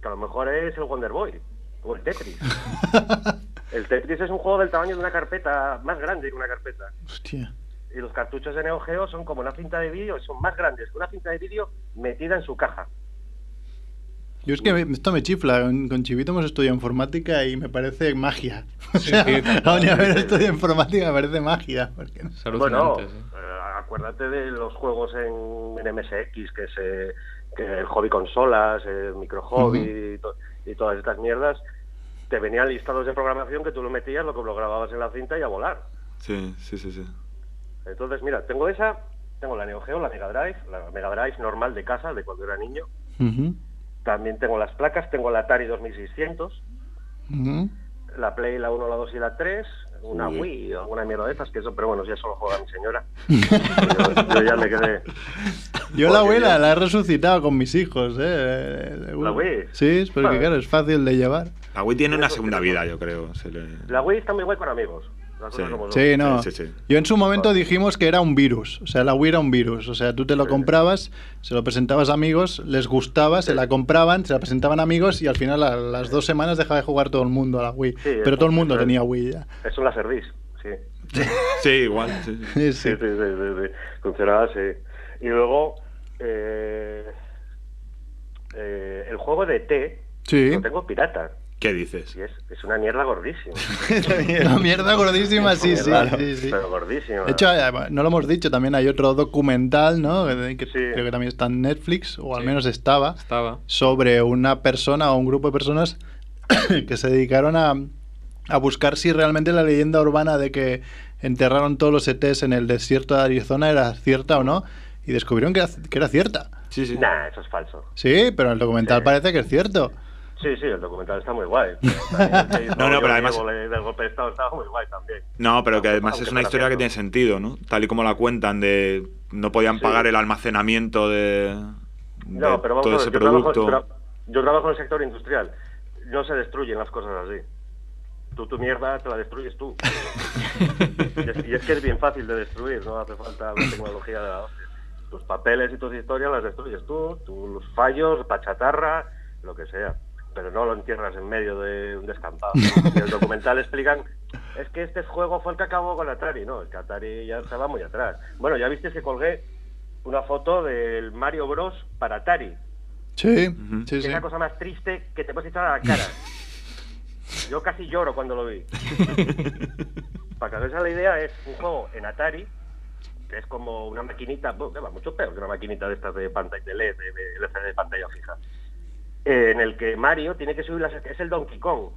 que a lo mejor es el Wonder Boy o el Tetris. El Tetris es un juego del tamaño de una carpeta, más grande que una carpeta. hostia. Y los cartuchos de Neo Geo son como una cinta de vídeo, son más grandes que una cinta de vídeo metida en su caja. Yo es que me- esto me chifla. Con, con Chivito hemos estudiado informática y me parece magia. O sea, sí, cual. aún y haber estudiado informática me parece magia. Porque no- Es Bueno, sí. eh, acuérdate de los juegos en, en MSX, que se que el hobby consolas, el micro hobby y, to- y todas estas mierdas, te venían listados de programación que tú lo metías, lo que lo grababas en la cinta y a volar. Sí, sí, sí, sí. Entonces, mira, tengo esa, tengo la Neo Geo, la Mega Drive, la Mega Drive normal de casa, de cuando era niño. Ujú, También tengo las placas, tengo la Atari 2600, ujú. la Play, la 1, la 2 y la 3, una Uy. Wii o alguna mierda de estas, que eso, pero bueno, ya solo juega mi señora. yo, yo ya me quedé. Yo la abuela yo- la he resucitado con mis hijos, ¿eh? ¿La Wii? Sí, es porque Joder. claro, es fácil de llevar. La Wii tiene una segunda vida, yo creo. se le- La Wii está muy guay con amigos. Sí. como. Sí, no. Sí, sí, sí. Yo en su momento dijimos que era un virus. O sea, la Wii era un virus. O sea, tú te lo Sí. comprabas, se lo presentabas a amigos, les gustaba, se la compraban, se la presentaban a amigos y al final a las dos semanas dejaba de jugar todo el mundo a la Wii. Sí, Pero eso- todo el mundo eso es. tenía Wii ya. Es un Laserdisc, sí. Sí, igual. sí, sí. Sí, Sí, sí. sí, sí, sí, sí. Funcionaba así. Y luego, eh, eh, el juego de T Sí. lo tengo pirata. ¿Qué dices? Y es, es una mierda gordísima. Una mierda gordísima, sí, sí, Mierda, sí, sí. Pero gordísima. De hecho, eh, no lo hemos dicho, también hay otro documental, ¿no? Que Sí. creo que también está en Netflix, o al Sí. menos estaba, Estaba. sobre una persona o un grupo de personas que se dedicaron a, a buscar si realmente la leyenda urbana de que enterraron todos los ETs en el desierto de Arizona era cierta o no, y descubrieron que era, que era cierta. Sí, sí. Nah, eso es falso. Sí, pero en el documental Sí. parece que es cierto. Sí, sí, el documental está muy guay. También No, no, pero además- del golpe de Estado estaba muy guay también. No, pero que además Aunque es una historia que tiene sentido, ¿no? Tal y como la cuentan, de no podían Sí. pagar el almacenamiento de, de No, pero vamos todo a ver, ese yo trabajo, producto. tra- yo trabajo en el sector industrial. No se destruyen las cosas así. Tú tu mierda te la destruyes tú. y, es, y es que es bien fácil de destruir, no hace falta una tecnología de la hostia. Tus papeles y tus historias las destruyes tú, tus fallos, pachatarra, lo que sea. Pero no lo entierras en medio de un descampado. Y el documental explican, es que este juego fue el que acabó con Atari. No, es que Atari ya estaba muy atrás. Bueno, ya viste que colgué una foto del Mario Bros. para Atari. Sí, sí, Que sí. es la cosa más triste que te puedes echar a la cara. Yo casi lloro cuando lo vi. Para que hagáis la idea, es un juego en Atari, que es como una maquinita, que va mucho peor que una maquinita de estas de pantalla de LED, de, de LCD de pantalla fija, eh, en el que Mario tiene que subir las... Es el Donkey Kong,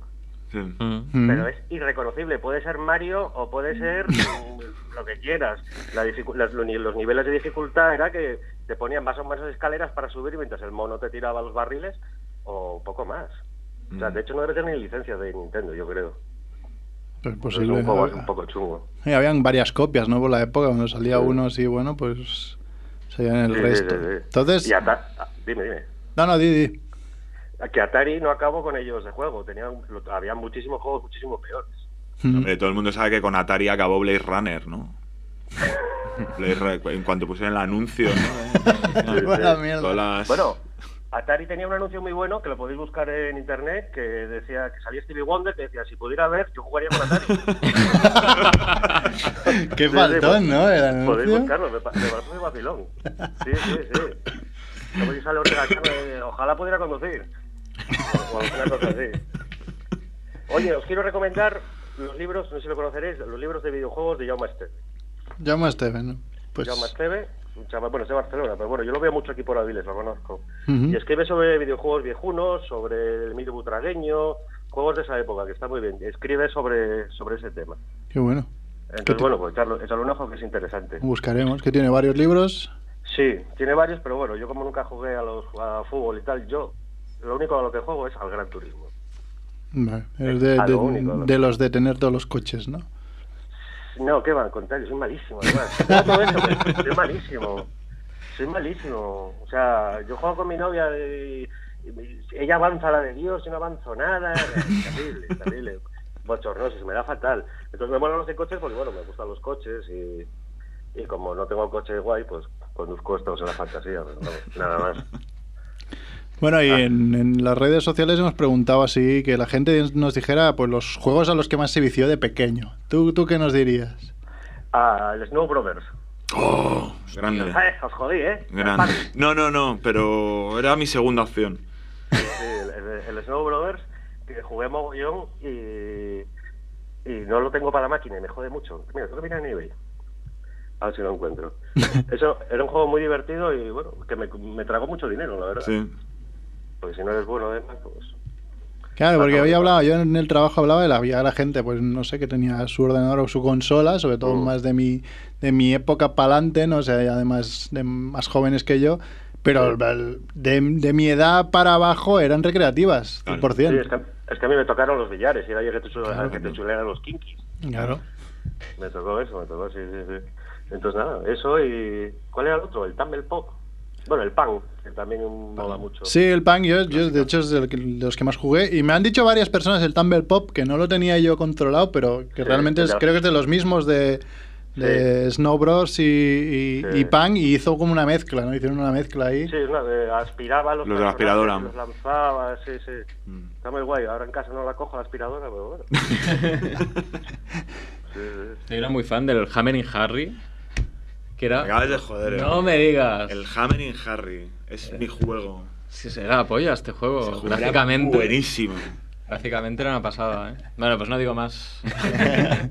Sí. Mm. Pero es irreconocible. Puede ser Mario o puede ser lo que quieras. La las- los, ni- los niveles de dificultad era que te ponían más o menos escaleras para subir mientras el mono te tiraba los barriles o poco más. O sea, Mm. de hecho no debe tener ni licencia de Nintendo, yo creo. Pues Es posible. un juego así un poco chungo. Y habían varias copias, ¿no? Por la época, cuando salía Sí. uno así, bueno, pues salían el Sí, resto. sí, sí. Entonces, Y Ata- ah, dime, dime. no, no, Didi. Que Atari no acabó con ellos de juego. Tenían, lo- había muchísimos juegos muchísimo peores. Hombre, todo el mundo sabe que con Atari acabó Blade Runner, ¿no? Blade Runner, en cuanto pusieron el anuncio, ¿no? Las- Bueno, Atari tenía un anuncio muy bueno que lo podéis buscar en internet que decía que salía Stevie Wonder que decía si pudiera ver yo jugaría con Atari. Qué faltón, pues, ¿no? El Podéis buscarlo, me, pa- me parece muy vacilón. Sí, sí, sí. Ojalá pudiera conducir. O alguna cosa así. Oye, os quiero recomendar los libros, no sé si lo conoceréis, los libros de videojuegos de Jaume Esteve. Llama a Steven, ¿no? Pues, Jaume Esteve, un chaval, bueno, es de Barcelona, pero bueno, yo lo veo mucho aquí por Aviles, lo conozco. Y escribe sobre videojuegos viejunos, sobre el mito butragueño, juegos de esa época, que está muy bien. Escribe sobre, sobre ese tema. Qué bueno. Entonces, bueno, pues echarlo, echarle un ojo que es interesante. Buscaremos, que tiene varios libros. Sí, tiene varios, pero bueno, yo como nunca jugué a los a fútbol y tal, yo lo único a lo que juego es al Gran Turismo. Vale, es de, a de- lo único, lo de los de tener todos los coches, ¿no? No, ¿qué va? Al contrario, soy malísimo, además. Todo eso, soy malísimo. Soy malísimo. O sea, yo juego con mi novia y, y ella avanza a la de Dios, yo no avanzo nada. Terrible, terrible. Bochornoso, se me da fatal. Entonces me molan los de coches porque, bueno, me gustan los coches y, y como no tengo coche guay, pues conduzco estos en la fantasía, pero vamos, nada más. Bueno, y en, en las redes sociales hemos preguntado así que la gente nos dijera pues los juegos a los que más se vició de pequeño. ¿Tú, tú qué nos dirías? Ah, el Snow Brothers. Oh, grande. Eh, os jodí, ¿eh? Grande. No, no, no, pero era mi segunda opción. Sí, el, el- el Snow Brothers, que jugué mogollón y, y no lo tengo para máquina y me jode mucho. Mira, tengo que mirar en eBay. A ver si lo encuentro. Eso era un juego muy divertido y bueno, que me, me tragó mucho dinero, la verdad. Sí. Porque si no eres bueno de Mac, pues... Claro, porque hoy hablaba, yo en el trabajo hablaba de la vida de la gente, pues no sé, que tenía su ordenador o su consola, sobre todo Mm. más de mi, de mi época pa'lante, no sé, además de más jóvenes que yo, pero el- de, de mi edad para abajo eran recreativas, 100%. Sí, es que, es que a mí me tocaron los billares y era yo que te, Claro. que te chulearan los kinkis. Claro. Me tocó eso, me tocó, sí, sí, sí. Entonces nada, eso y... ¿Cuál era el otro? El Tumble Pop. Bueno, el Pan, que también mola mucho. Sí, el Punk, yo, yo de hecho es de los que más jugué. Y me han dicho varias personas el Tumble Pop, que no lo tenía yo controlado, pero que Sí, realmente es, creo que es de los mismos de, de Snow Bros. y, y, Sí. y Punk, y hizo como una mezcla, ¿no? Hicieron una mezcla ahí. Sí, es una, de- aspiraba los Los de la aspiradora. Los lanzaba, sí, sí. Mm. Está muy guay. Ahora en casa no la cojo la aspiradora, pero bueno. Sí, sí. Yo era muy fan del Hammering Harry. Que era. Me acabas de joder, eh. No me digas. El Hammering Harry. Es mi juego. Sí, será la polla este juego. Era Gráficamente. buenísimo. Gráficamente era una pasada, ¿eh? Bueno, pues no digo más. Era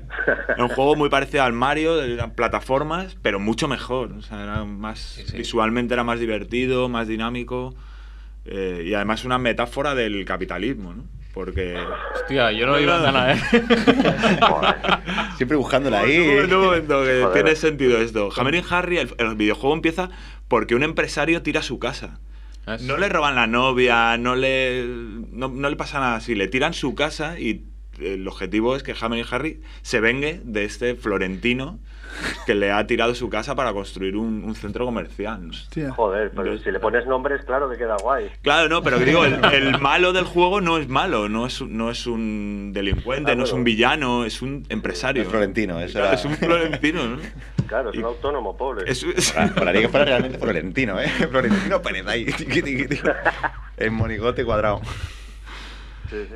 un juego muy parecido al Mario, plataformas, pero mucho mejor. O sea, era más, sí. visualmente era más divertido, más dinámico. eh, y además una metáfora del capitalismo, ¿no? Porque. Hostia, yo no iba tan a ver. Siempre buscándola ahí. Un momento, un momento, que Joder. tiene sentido esto. Hammering Harry, el, el videojuego empieza porque un empresario tira su casa. ¿Ves? No le roban la novia, no le, no, no le pasa nada así. Le tiran su casa y el objetivo es que Hammering Harry se vengue de este florentino que le ha tirado su casa para construir un, un centro comercial. Joder, pero si le pones nombres, claro que queda guay. Claro, no, pero que digo, el, el malo del juego no es malo, no es, un- no es un delincuente, Ah, no es un villano, es un empresario. Es florentino, eso Claro, era- Es un florentino, ¿no? Claro, es un autónomo pobre. Es- es- Para, para que fuera realmente Florentino, ¿eh? Florentino Pérez ahí. En monigote cuadrado. Sí, sí.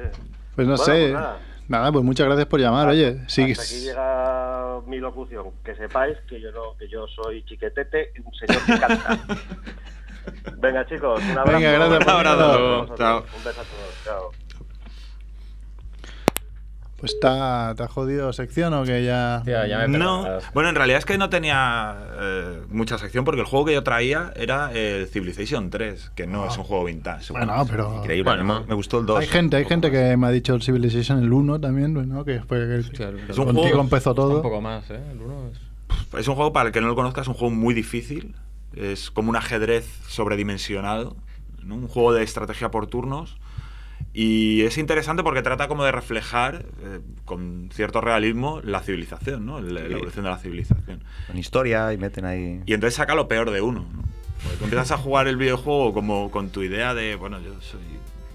Pues no Bueno, sé. pues nada. nada. pues muchas gracias por llamar, oye. Sí, Hasta aquí llega mi locución. Que sepáis que yo no, que yo soy chiquetete, un señor que canta. Venga, chicos, un abrazo. Venga, gracias por Un abrazo. Un beso a todos. Chao. Pues está, ¿te ha jodido sección o que ya...? Hostia, ya me No, bueno, en realidad es que no tenía eh, mucha sección porque el juego que yo traía era el Civilization 3, que no es un juego vintage. Bueno, pero... Increíble. Bueno, me, gustó el 2. Hay gente, hay gente que me ha dicho el Civilization el 1 también, ¿no? Que fue que Hostia, el- Es un contigo juego- empezó Un todo. poco más, ¿eh? El uno es- Es un juego, para el que no lo conozca, es un juego muy difícil. Es como un ajedrez sobredimensionado. ¿no? Un juego de estrategia por turnos. Y es interesante porque trata como de reflejar eh, con cierto realismo la civilización, ¿no? La, la evolución de la civilización. Con historia y meten ahí. Y entonces saca lo peor de uno. ¿no? Porque empiezas a jugar el videojuego como con tu idea de, bueno, yo soy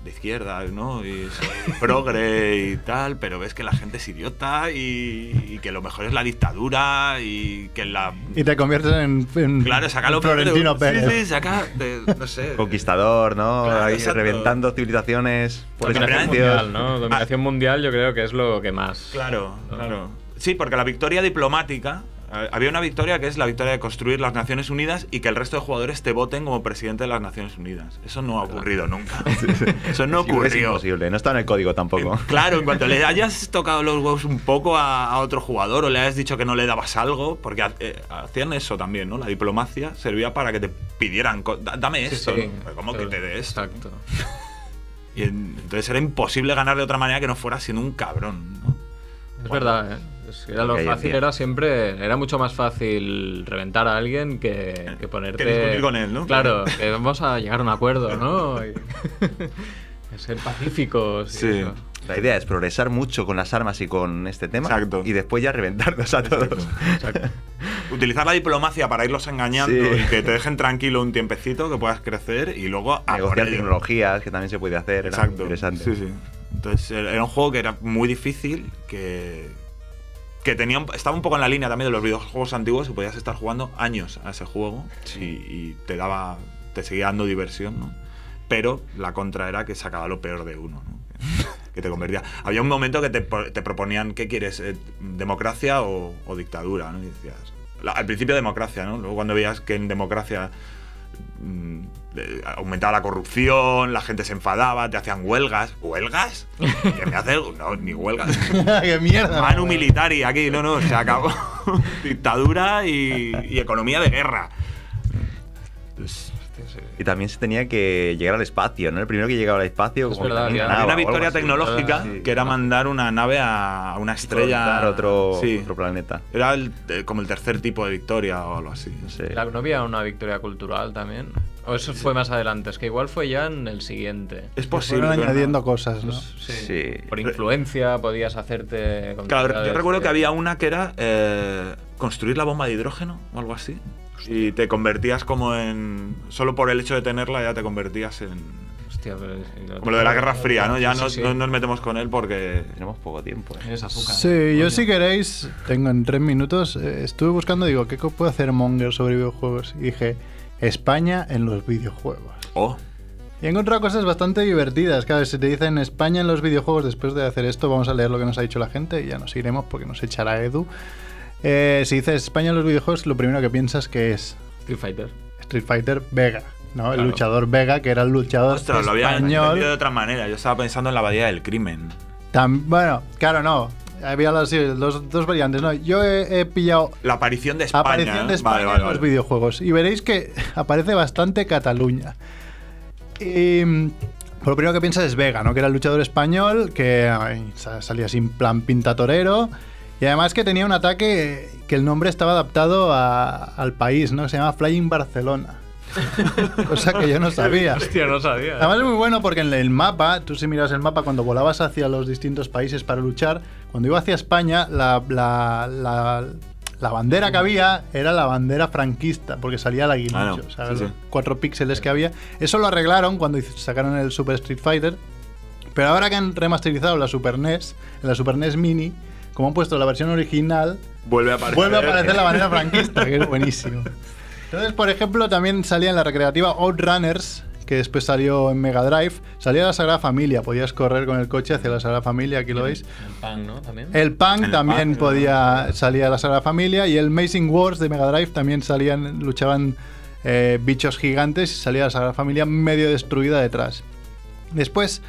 de izquierda, ¿no? Y soy progre y tal, pero ves que la gente es idiota y, y que lo mejor es la dictadura y que la... Y te conviertes en, en Claro, saca lo Florentino. Pérez. Sí, sí, saca, de- no sé. Conquistador, ¿no? Claro, ahí exacto. reventando civilizaciones por Dominación mundial, ¿no? Dominación mundial yo creo que es lo que más... Claro, claro. Sí, porque la victoria diplomática. Eh, Había una victoria que es la victoria de construir las Naciones Unidas y que el resto de jugadores te voten como presidente de las Naciones Unidas. Eso no ha ocurrido nunca. Eso no Sí, Es ocurrió. imposible, no está en el código tampoco. Claro, en cuanto le hayas tocado los huevos un poco a, a otro jugador o le hayas dicho que no le dabas algo, porque eh, hacían eso también, ¿no? La diplomacia servía para que te pidieran, co- "Da- dame esto, sí. ¿no? Pero ¿cómo que te dé esto? Exacto. Y en- entonces era imposible ganar de otra manera que no fuera siendo un cabrón, ¿no? Es verdad, ¿eh? Era lo fácil era siempre. Era mucho más fácil reventar a alguien que, que ponerte. Que discutir con él, ¿no? Claro, que vamos a llegar a un acuerdo, ¿no? Y- ser pacíficos. y Sí. eso. La idea es progresar mucho con las armas y con este tema. Exacto. Y después ya reventarnos a todos. Utilizar la diplomacia para irlos engañando Sí. y que te dejen tranquilo un tiempecito, que puedas crecer y luego Negociar tecnologías, que también se puede hacer. Era Exacto. interesante. Sí, sí. Entonces era era un juego que era muy difícil, que, que tenía, un- estaba un poco en la línea también de los videojuegos antiguos y podías estar jugando años a ese juego y, y te daba, te seguía dando diversión, ¿no? Pero la contra era que sacaba lo peor de uno, ¿no? Que- te convertía. Había un momento que te, te proponían, ¿qué quieres? eh, ¿Democracia o, o dictadura? ¿no? Y decías, la- al principio democracia, ¿no? Luego cuando veías que en democracia mm, aumentaba la corrupción, la gente se enfadaba, te hacían huelgas. ¿Huelgas? ¿Qué me haces? No, ni huelgas. ¡Qué mierda! Manu militari aquí, no, no, se acabó. Dictadura y, y economía de guerra. Pues, Y también se tenía que llegar al espacio, ¿no? El primero que llegaba al espacio. Es como que verdad, también había una victoria así. tecnológica Sí. que era mandar una nave a, una estrella. Otro, Sí. otro planeta. Era el- eh, como el tercer tipo de victoria o algo así. No sé. La- ¿No había una victoria cultural también? ¿O eso fue más adelante? Es que igual fue ya en el siguiente. Es posible. Fueron no- añadiendo cosas, ¿no? Sí. Sí. Por influencia podías hacerte. con Claro, yo recuerdo que había una que era eh, construir la bomba de hidrógeno o algo así. Y te convertías como en. Solo por el hecho de tenerla ya te convertías en. Hostia, pero es- Como lo de la Guerra Fría, ¿no? Ya Sí, no, sí. no nos metemos con él porque. Tenemos poco tiempo. ¿eh? Es azúcar. Sí, yo Coño. si queréis, tengo en tres minutos, eh, estuve buscando, digo, ¿qué puede hacer Monger sobre videojuegos? Y dije, España en los videojuegos. Oh, Y he encontrado cosas bastante divertidas. Claro, si te dicen España en los videojuegos, después de hacer esto, vamos a leer lo que nos ha dicho la gente y ya nos iremos porque nos echará Edu. Eh, si dices España en los videojuegos, lo primero que piensas que es Street Fighter. Street Fighter Vega, ¿no? El luchador Vega, que era el luchador ostras, lo había entendido de otra manera. Yo estaba pensando en la abadía del crimen. Bueno, claro, no. Había las, los dos variantes. No, yo he, he pillado La aparición de España. aparición de ¿eh? España Vale, vale, en los videojuegos. Y veréis que aparece bastante Cataluña. Y mm, por lo primero que piensas es Vega, ¿no? Que era el luchador español, que ay, salía sin plan pinta torero. Y además que tenía un ataque que el nombre estaba adaptado a- al país, ¿no? Se llama Flying Barcelona. Cosa que yo no sabía. Hostia, no sabía. Además es muy bueno porque en el mapa, tú si miras el mapa cuando volabas hacia los distintos países para luchar, cuando iba hacia España, la, la- la- la bandera que había era la bandera franquista, porque salía la aguilucho, Ah, no. ¿sabes? Sí, Los sí. cuatro píxeles que había. Eso lo arreglaron cuando sacaron el Super Street Fighter, pero ahora que han remasterizado la Super NES, en la Super NES Mini, como han puesto la versión original, Vuelve a aparecer. Vuelve a aparecer la bandera franquista, que es buenísimo. Entonces, por ejemplo, también salía en la recreativa Outrunners, que después salió en Mega Drive, salía la Sagrada Familia, podías correr con el coche hacia la Sagrada Familia, aquí lo veis. El pan, ¿no? También. El Punk El también Punk, podía salir a la Sagrada Familia y el Amazing Wars de Mega Drive también salían, luchaban eh, bichos gigantes y salía la Sagrada Familia medio destruida detrás. Después,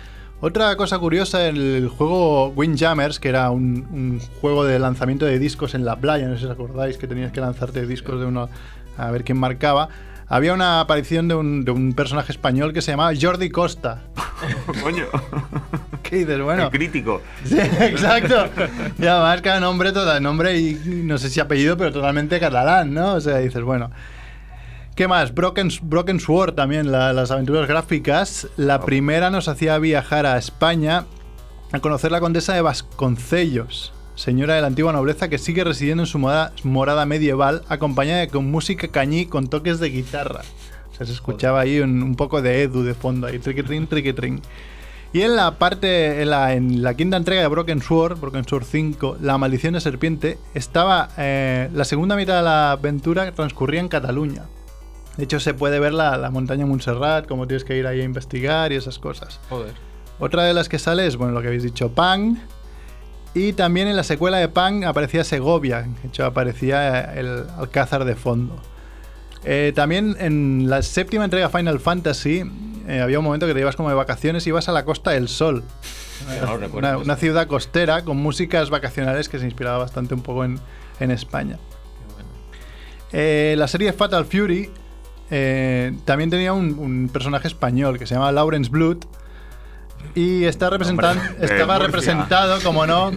otra cosa curiosa, el juego Windjammers, que era un, un juego de lanzamiento de discos en la playa, no sé si os acordáis que tenías que lanzarte discos de uno a ver quién marcaba. Había una aparición de un, de un personaje español que se llamaba Jordi Costa. Coño. ¿Qué dices? Bueno, El crítico. Sí, exacto. Y además cada nombre, todo nombre y no sé si apellido, pero totalmente catalán, ¿no? O sea, dices, bueno. ¿Qué más? Broken, Broken Sword también, la- las aventuras gráficas. La primera nos hacía viajar a España a conocer la condesa de Vasconcellos, señora de la antigua nobleza que sigue residiendo en su morada, morada medieval, acompañada con música cañí con toques de guitarra. O sea, se escuchaba ahí un, un poco de Edu de fondo, ahí triquitring, triquitring. Y en la parte, en la, en la quinta entrega de Broken Sword, Broken Sword 5, La maldición de serpiente, estaba eh, la segunda mitad de la aventura que transcurría en Cataluña. De hecho, se puede ver la, la montaña Montserrat, cómo tienes que ir ahí a investigar y esas cosas. Joder. Otra de las que sale es, bueno, lo que habéis dicho, Pang. Y también en la secuela de Pang aparecía Segovia, de hecho aparecía el Alcázar de fondo. Eh, también en la séptima entrega Final Fantasy eh, había un momento que te ibas como de vacaciones y ibas a la Costa del Sol. no una, una ciudad costera con músicas vacacionales que se inspiraba bastante un poco en, en España. Eh, la serie Fatal Fury eh, también tenía un, un personaje español que se llama Lawrence Blood. Y está representan- Hombre, de estaba Murcia. representado, como no,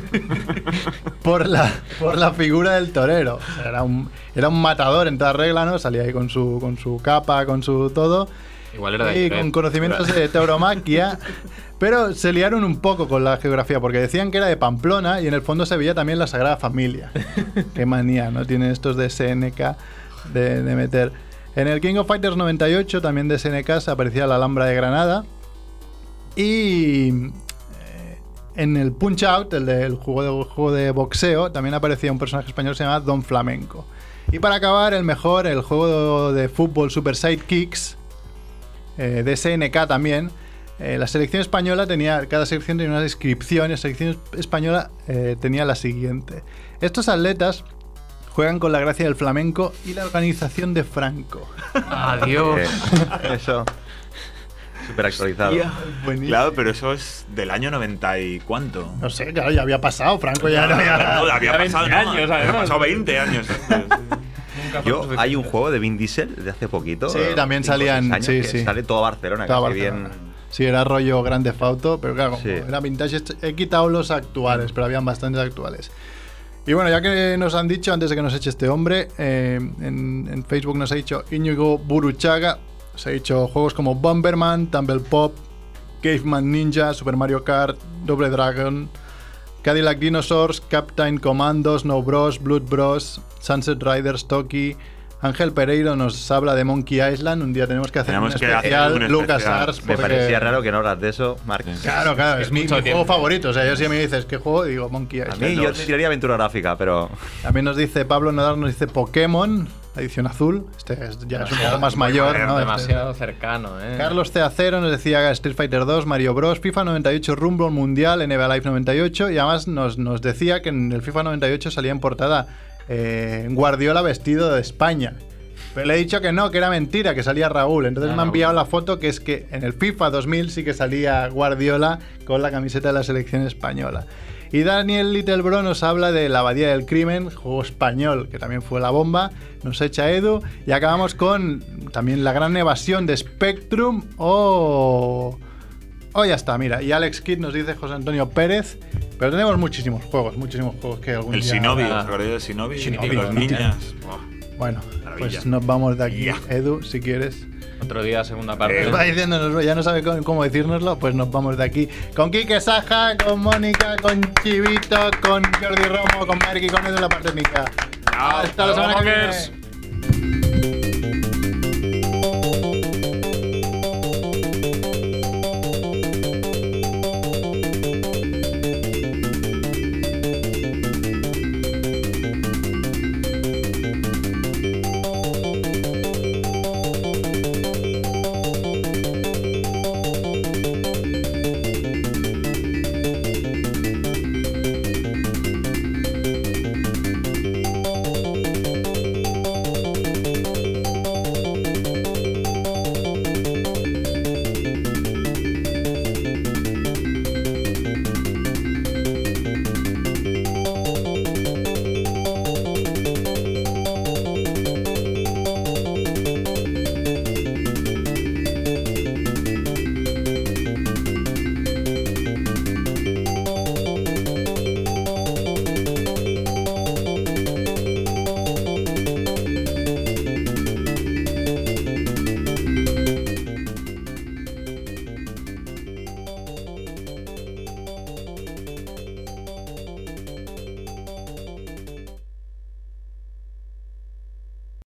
por la, por la figura del torero. O sea, era, un, era un matador en toda regla, ¿no? Salía ahí con su, con su capa, con su todo. Igual era de y Jerez. con conocimientos de tauromaquia. Pero se liaron un poco con la geografía, porque decían que era de Pamplona y en el fondo se veía también la Sagrada Familia. Qué manía, ¿no? Tienen estos de SNK de, de meter. En el King of Fighters 98, también de SNK, se aparecía la Alhambra de Granada. Y eh, en el Punch Out, el del juego de, boxeo, también aparecía un personaje español que se llama Don Flamenco. Y para acabar, el mejor, el juego de fútbol Super Sidekicks, eh, de SNK también. Eh, la selección española tenía, cada selección tenía una descripción y la selección española tenía la siguiente. Estos atletas juegan con la gracia del flamenco y la organización de Franco. Adiós. Eh, eso. Súper actualizado. Buenísimo. Claro, pero eso es del año 90 y cuánto. No sé, claro, ya había pasado, Franco ya no ya- No, había Ya 20 pasado, no, años, había pasado 20 años. Yo, hay un juego de Vin Diesel de hace poquito. Sí, también salían- años, sí. Sale todo Barcelona, Estaba casi Barcelona. bien. Sí, era rollo grande Fauto, pero claro, Sí. era vintage. He quitado los actuales, pero habían bastantes actuales. Y bueno, ya que nos han dicho, antes de que nos eche este hombre, eh, en, Facebook nos ha dicho Íñigo Buruchaga, se ha dicho juegos como Bomberman, Tumble Pop, Caveman Ninja, Super Mario Kart, Double Dragon, Cadillac Dinosaurs, Captain Commando, Snow Bros, Blood Bros, Sunset Riders, Toki. Ángel Pereiro nos habla de Monkey Island. Un día tenemos que hacer Tenemos un que hacer especial un Lucas especial. Arts. Me porque- parecía raro que no hablas de eso, Marc. Claro, claro, es, mi, mucho mi juego favorito. O sea, yo si me dices qué juego, digo Monkey A Island. mí yo tiraría aventura gráfica, pero. También nos dice Pablo Nadal, nos dice Pokémon, la edición azul. Este es- ya es un poco más mayor, ¿no? Este- Demasiado cercano, ¿eh? Carlos CA0 nos decía Street Fighter 2, Mario Bros, FIFA 98, Rumble Mundial, NBA Live 98 y además nos, nos decía que en el FIFA 98 salía en portada eh, Guardiola vestido de España. Pero le he dicho que no, que era mentira, que salía Raúl. Entonces Ah, me ha Raúl. enviado la foto que es que en el FIFA 2000 sí que salía Guardiola con la camiseta de la selección española. Y Daniel Littlebro nos habla de La Abadía del Crimen, juego español, que también fue la bomba. Nos echa Edu. Y acabamos con también la gran evasión de Spectrum o... Oh, ya está, mira. Y Alex Kidd nos dice José Antonio Pérez. Pero tenemos muchísimos juegos, muchísimos juegos que algún El día... Shinobi. ¿os acordáis del Shinobi? Shinobi, Los niñas. Buah. Bueno, Maravilla. pues nos vamos de aquí. Edu, si quieres. Otro día, segunda parte. Eh, va diciéndonos, ya no sabe cómo, cómo decírnoslo, pues nos vamos de aquí. Con Quique Saja, con Mónica, con Chivito, con Jordi Romo, con Mark y con Edu en la parte técnica. Hasta la semana que viene. Mongers.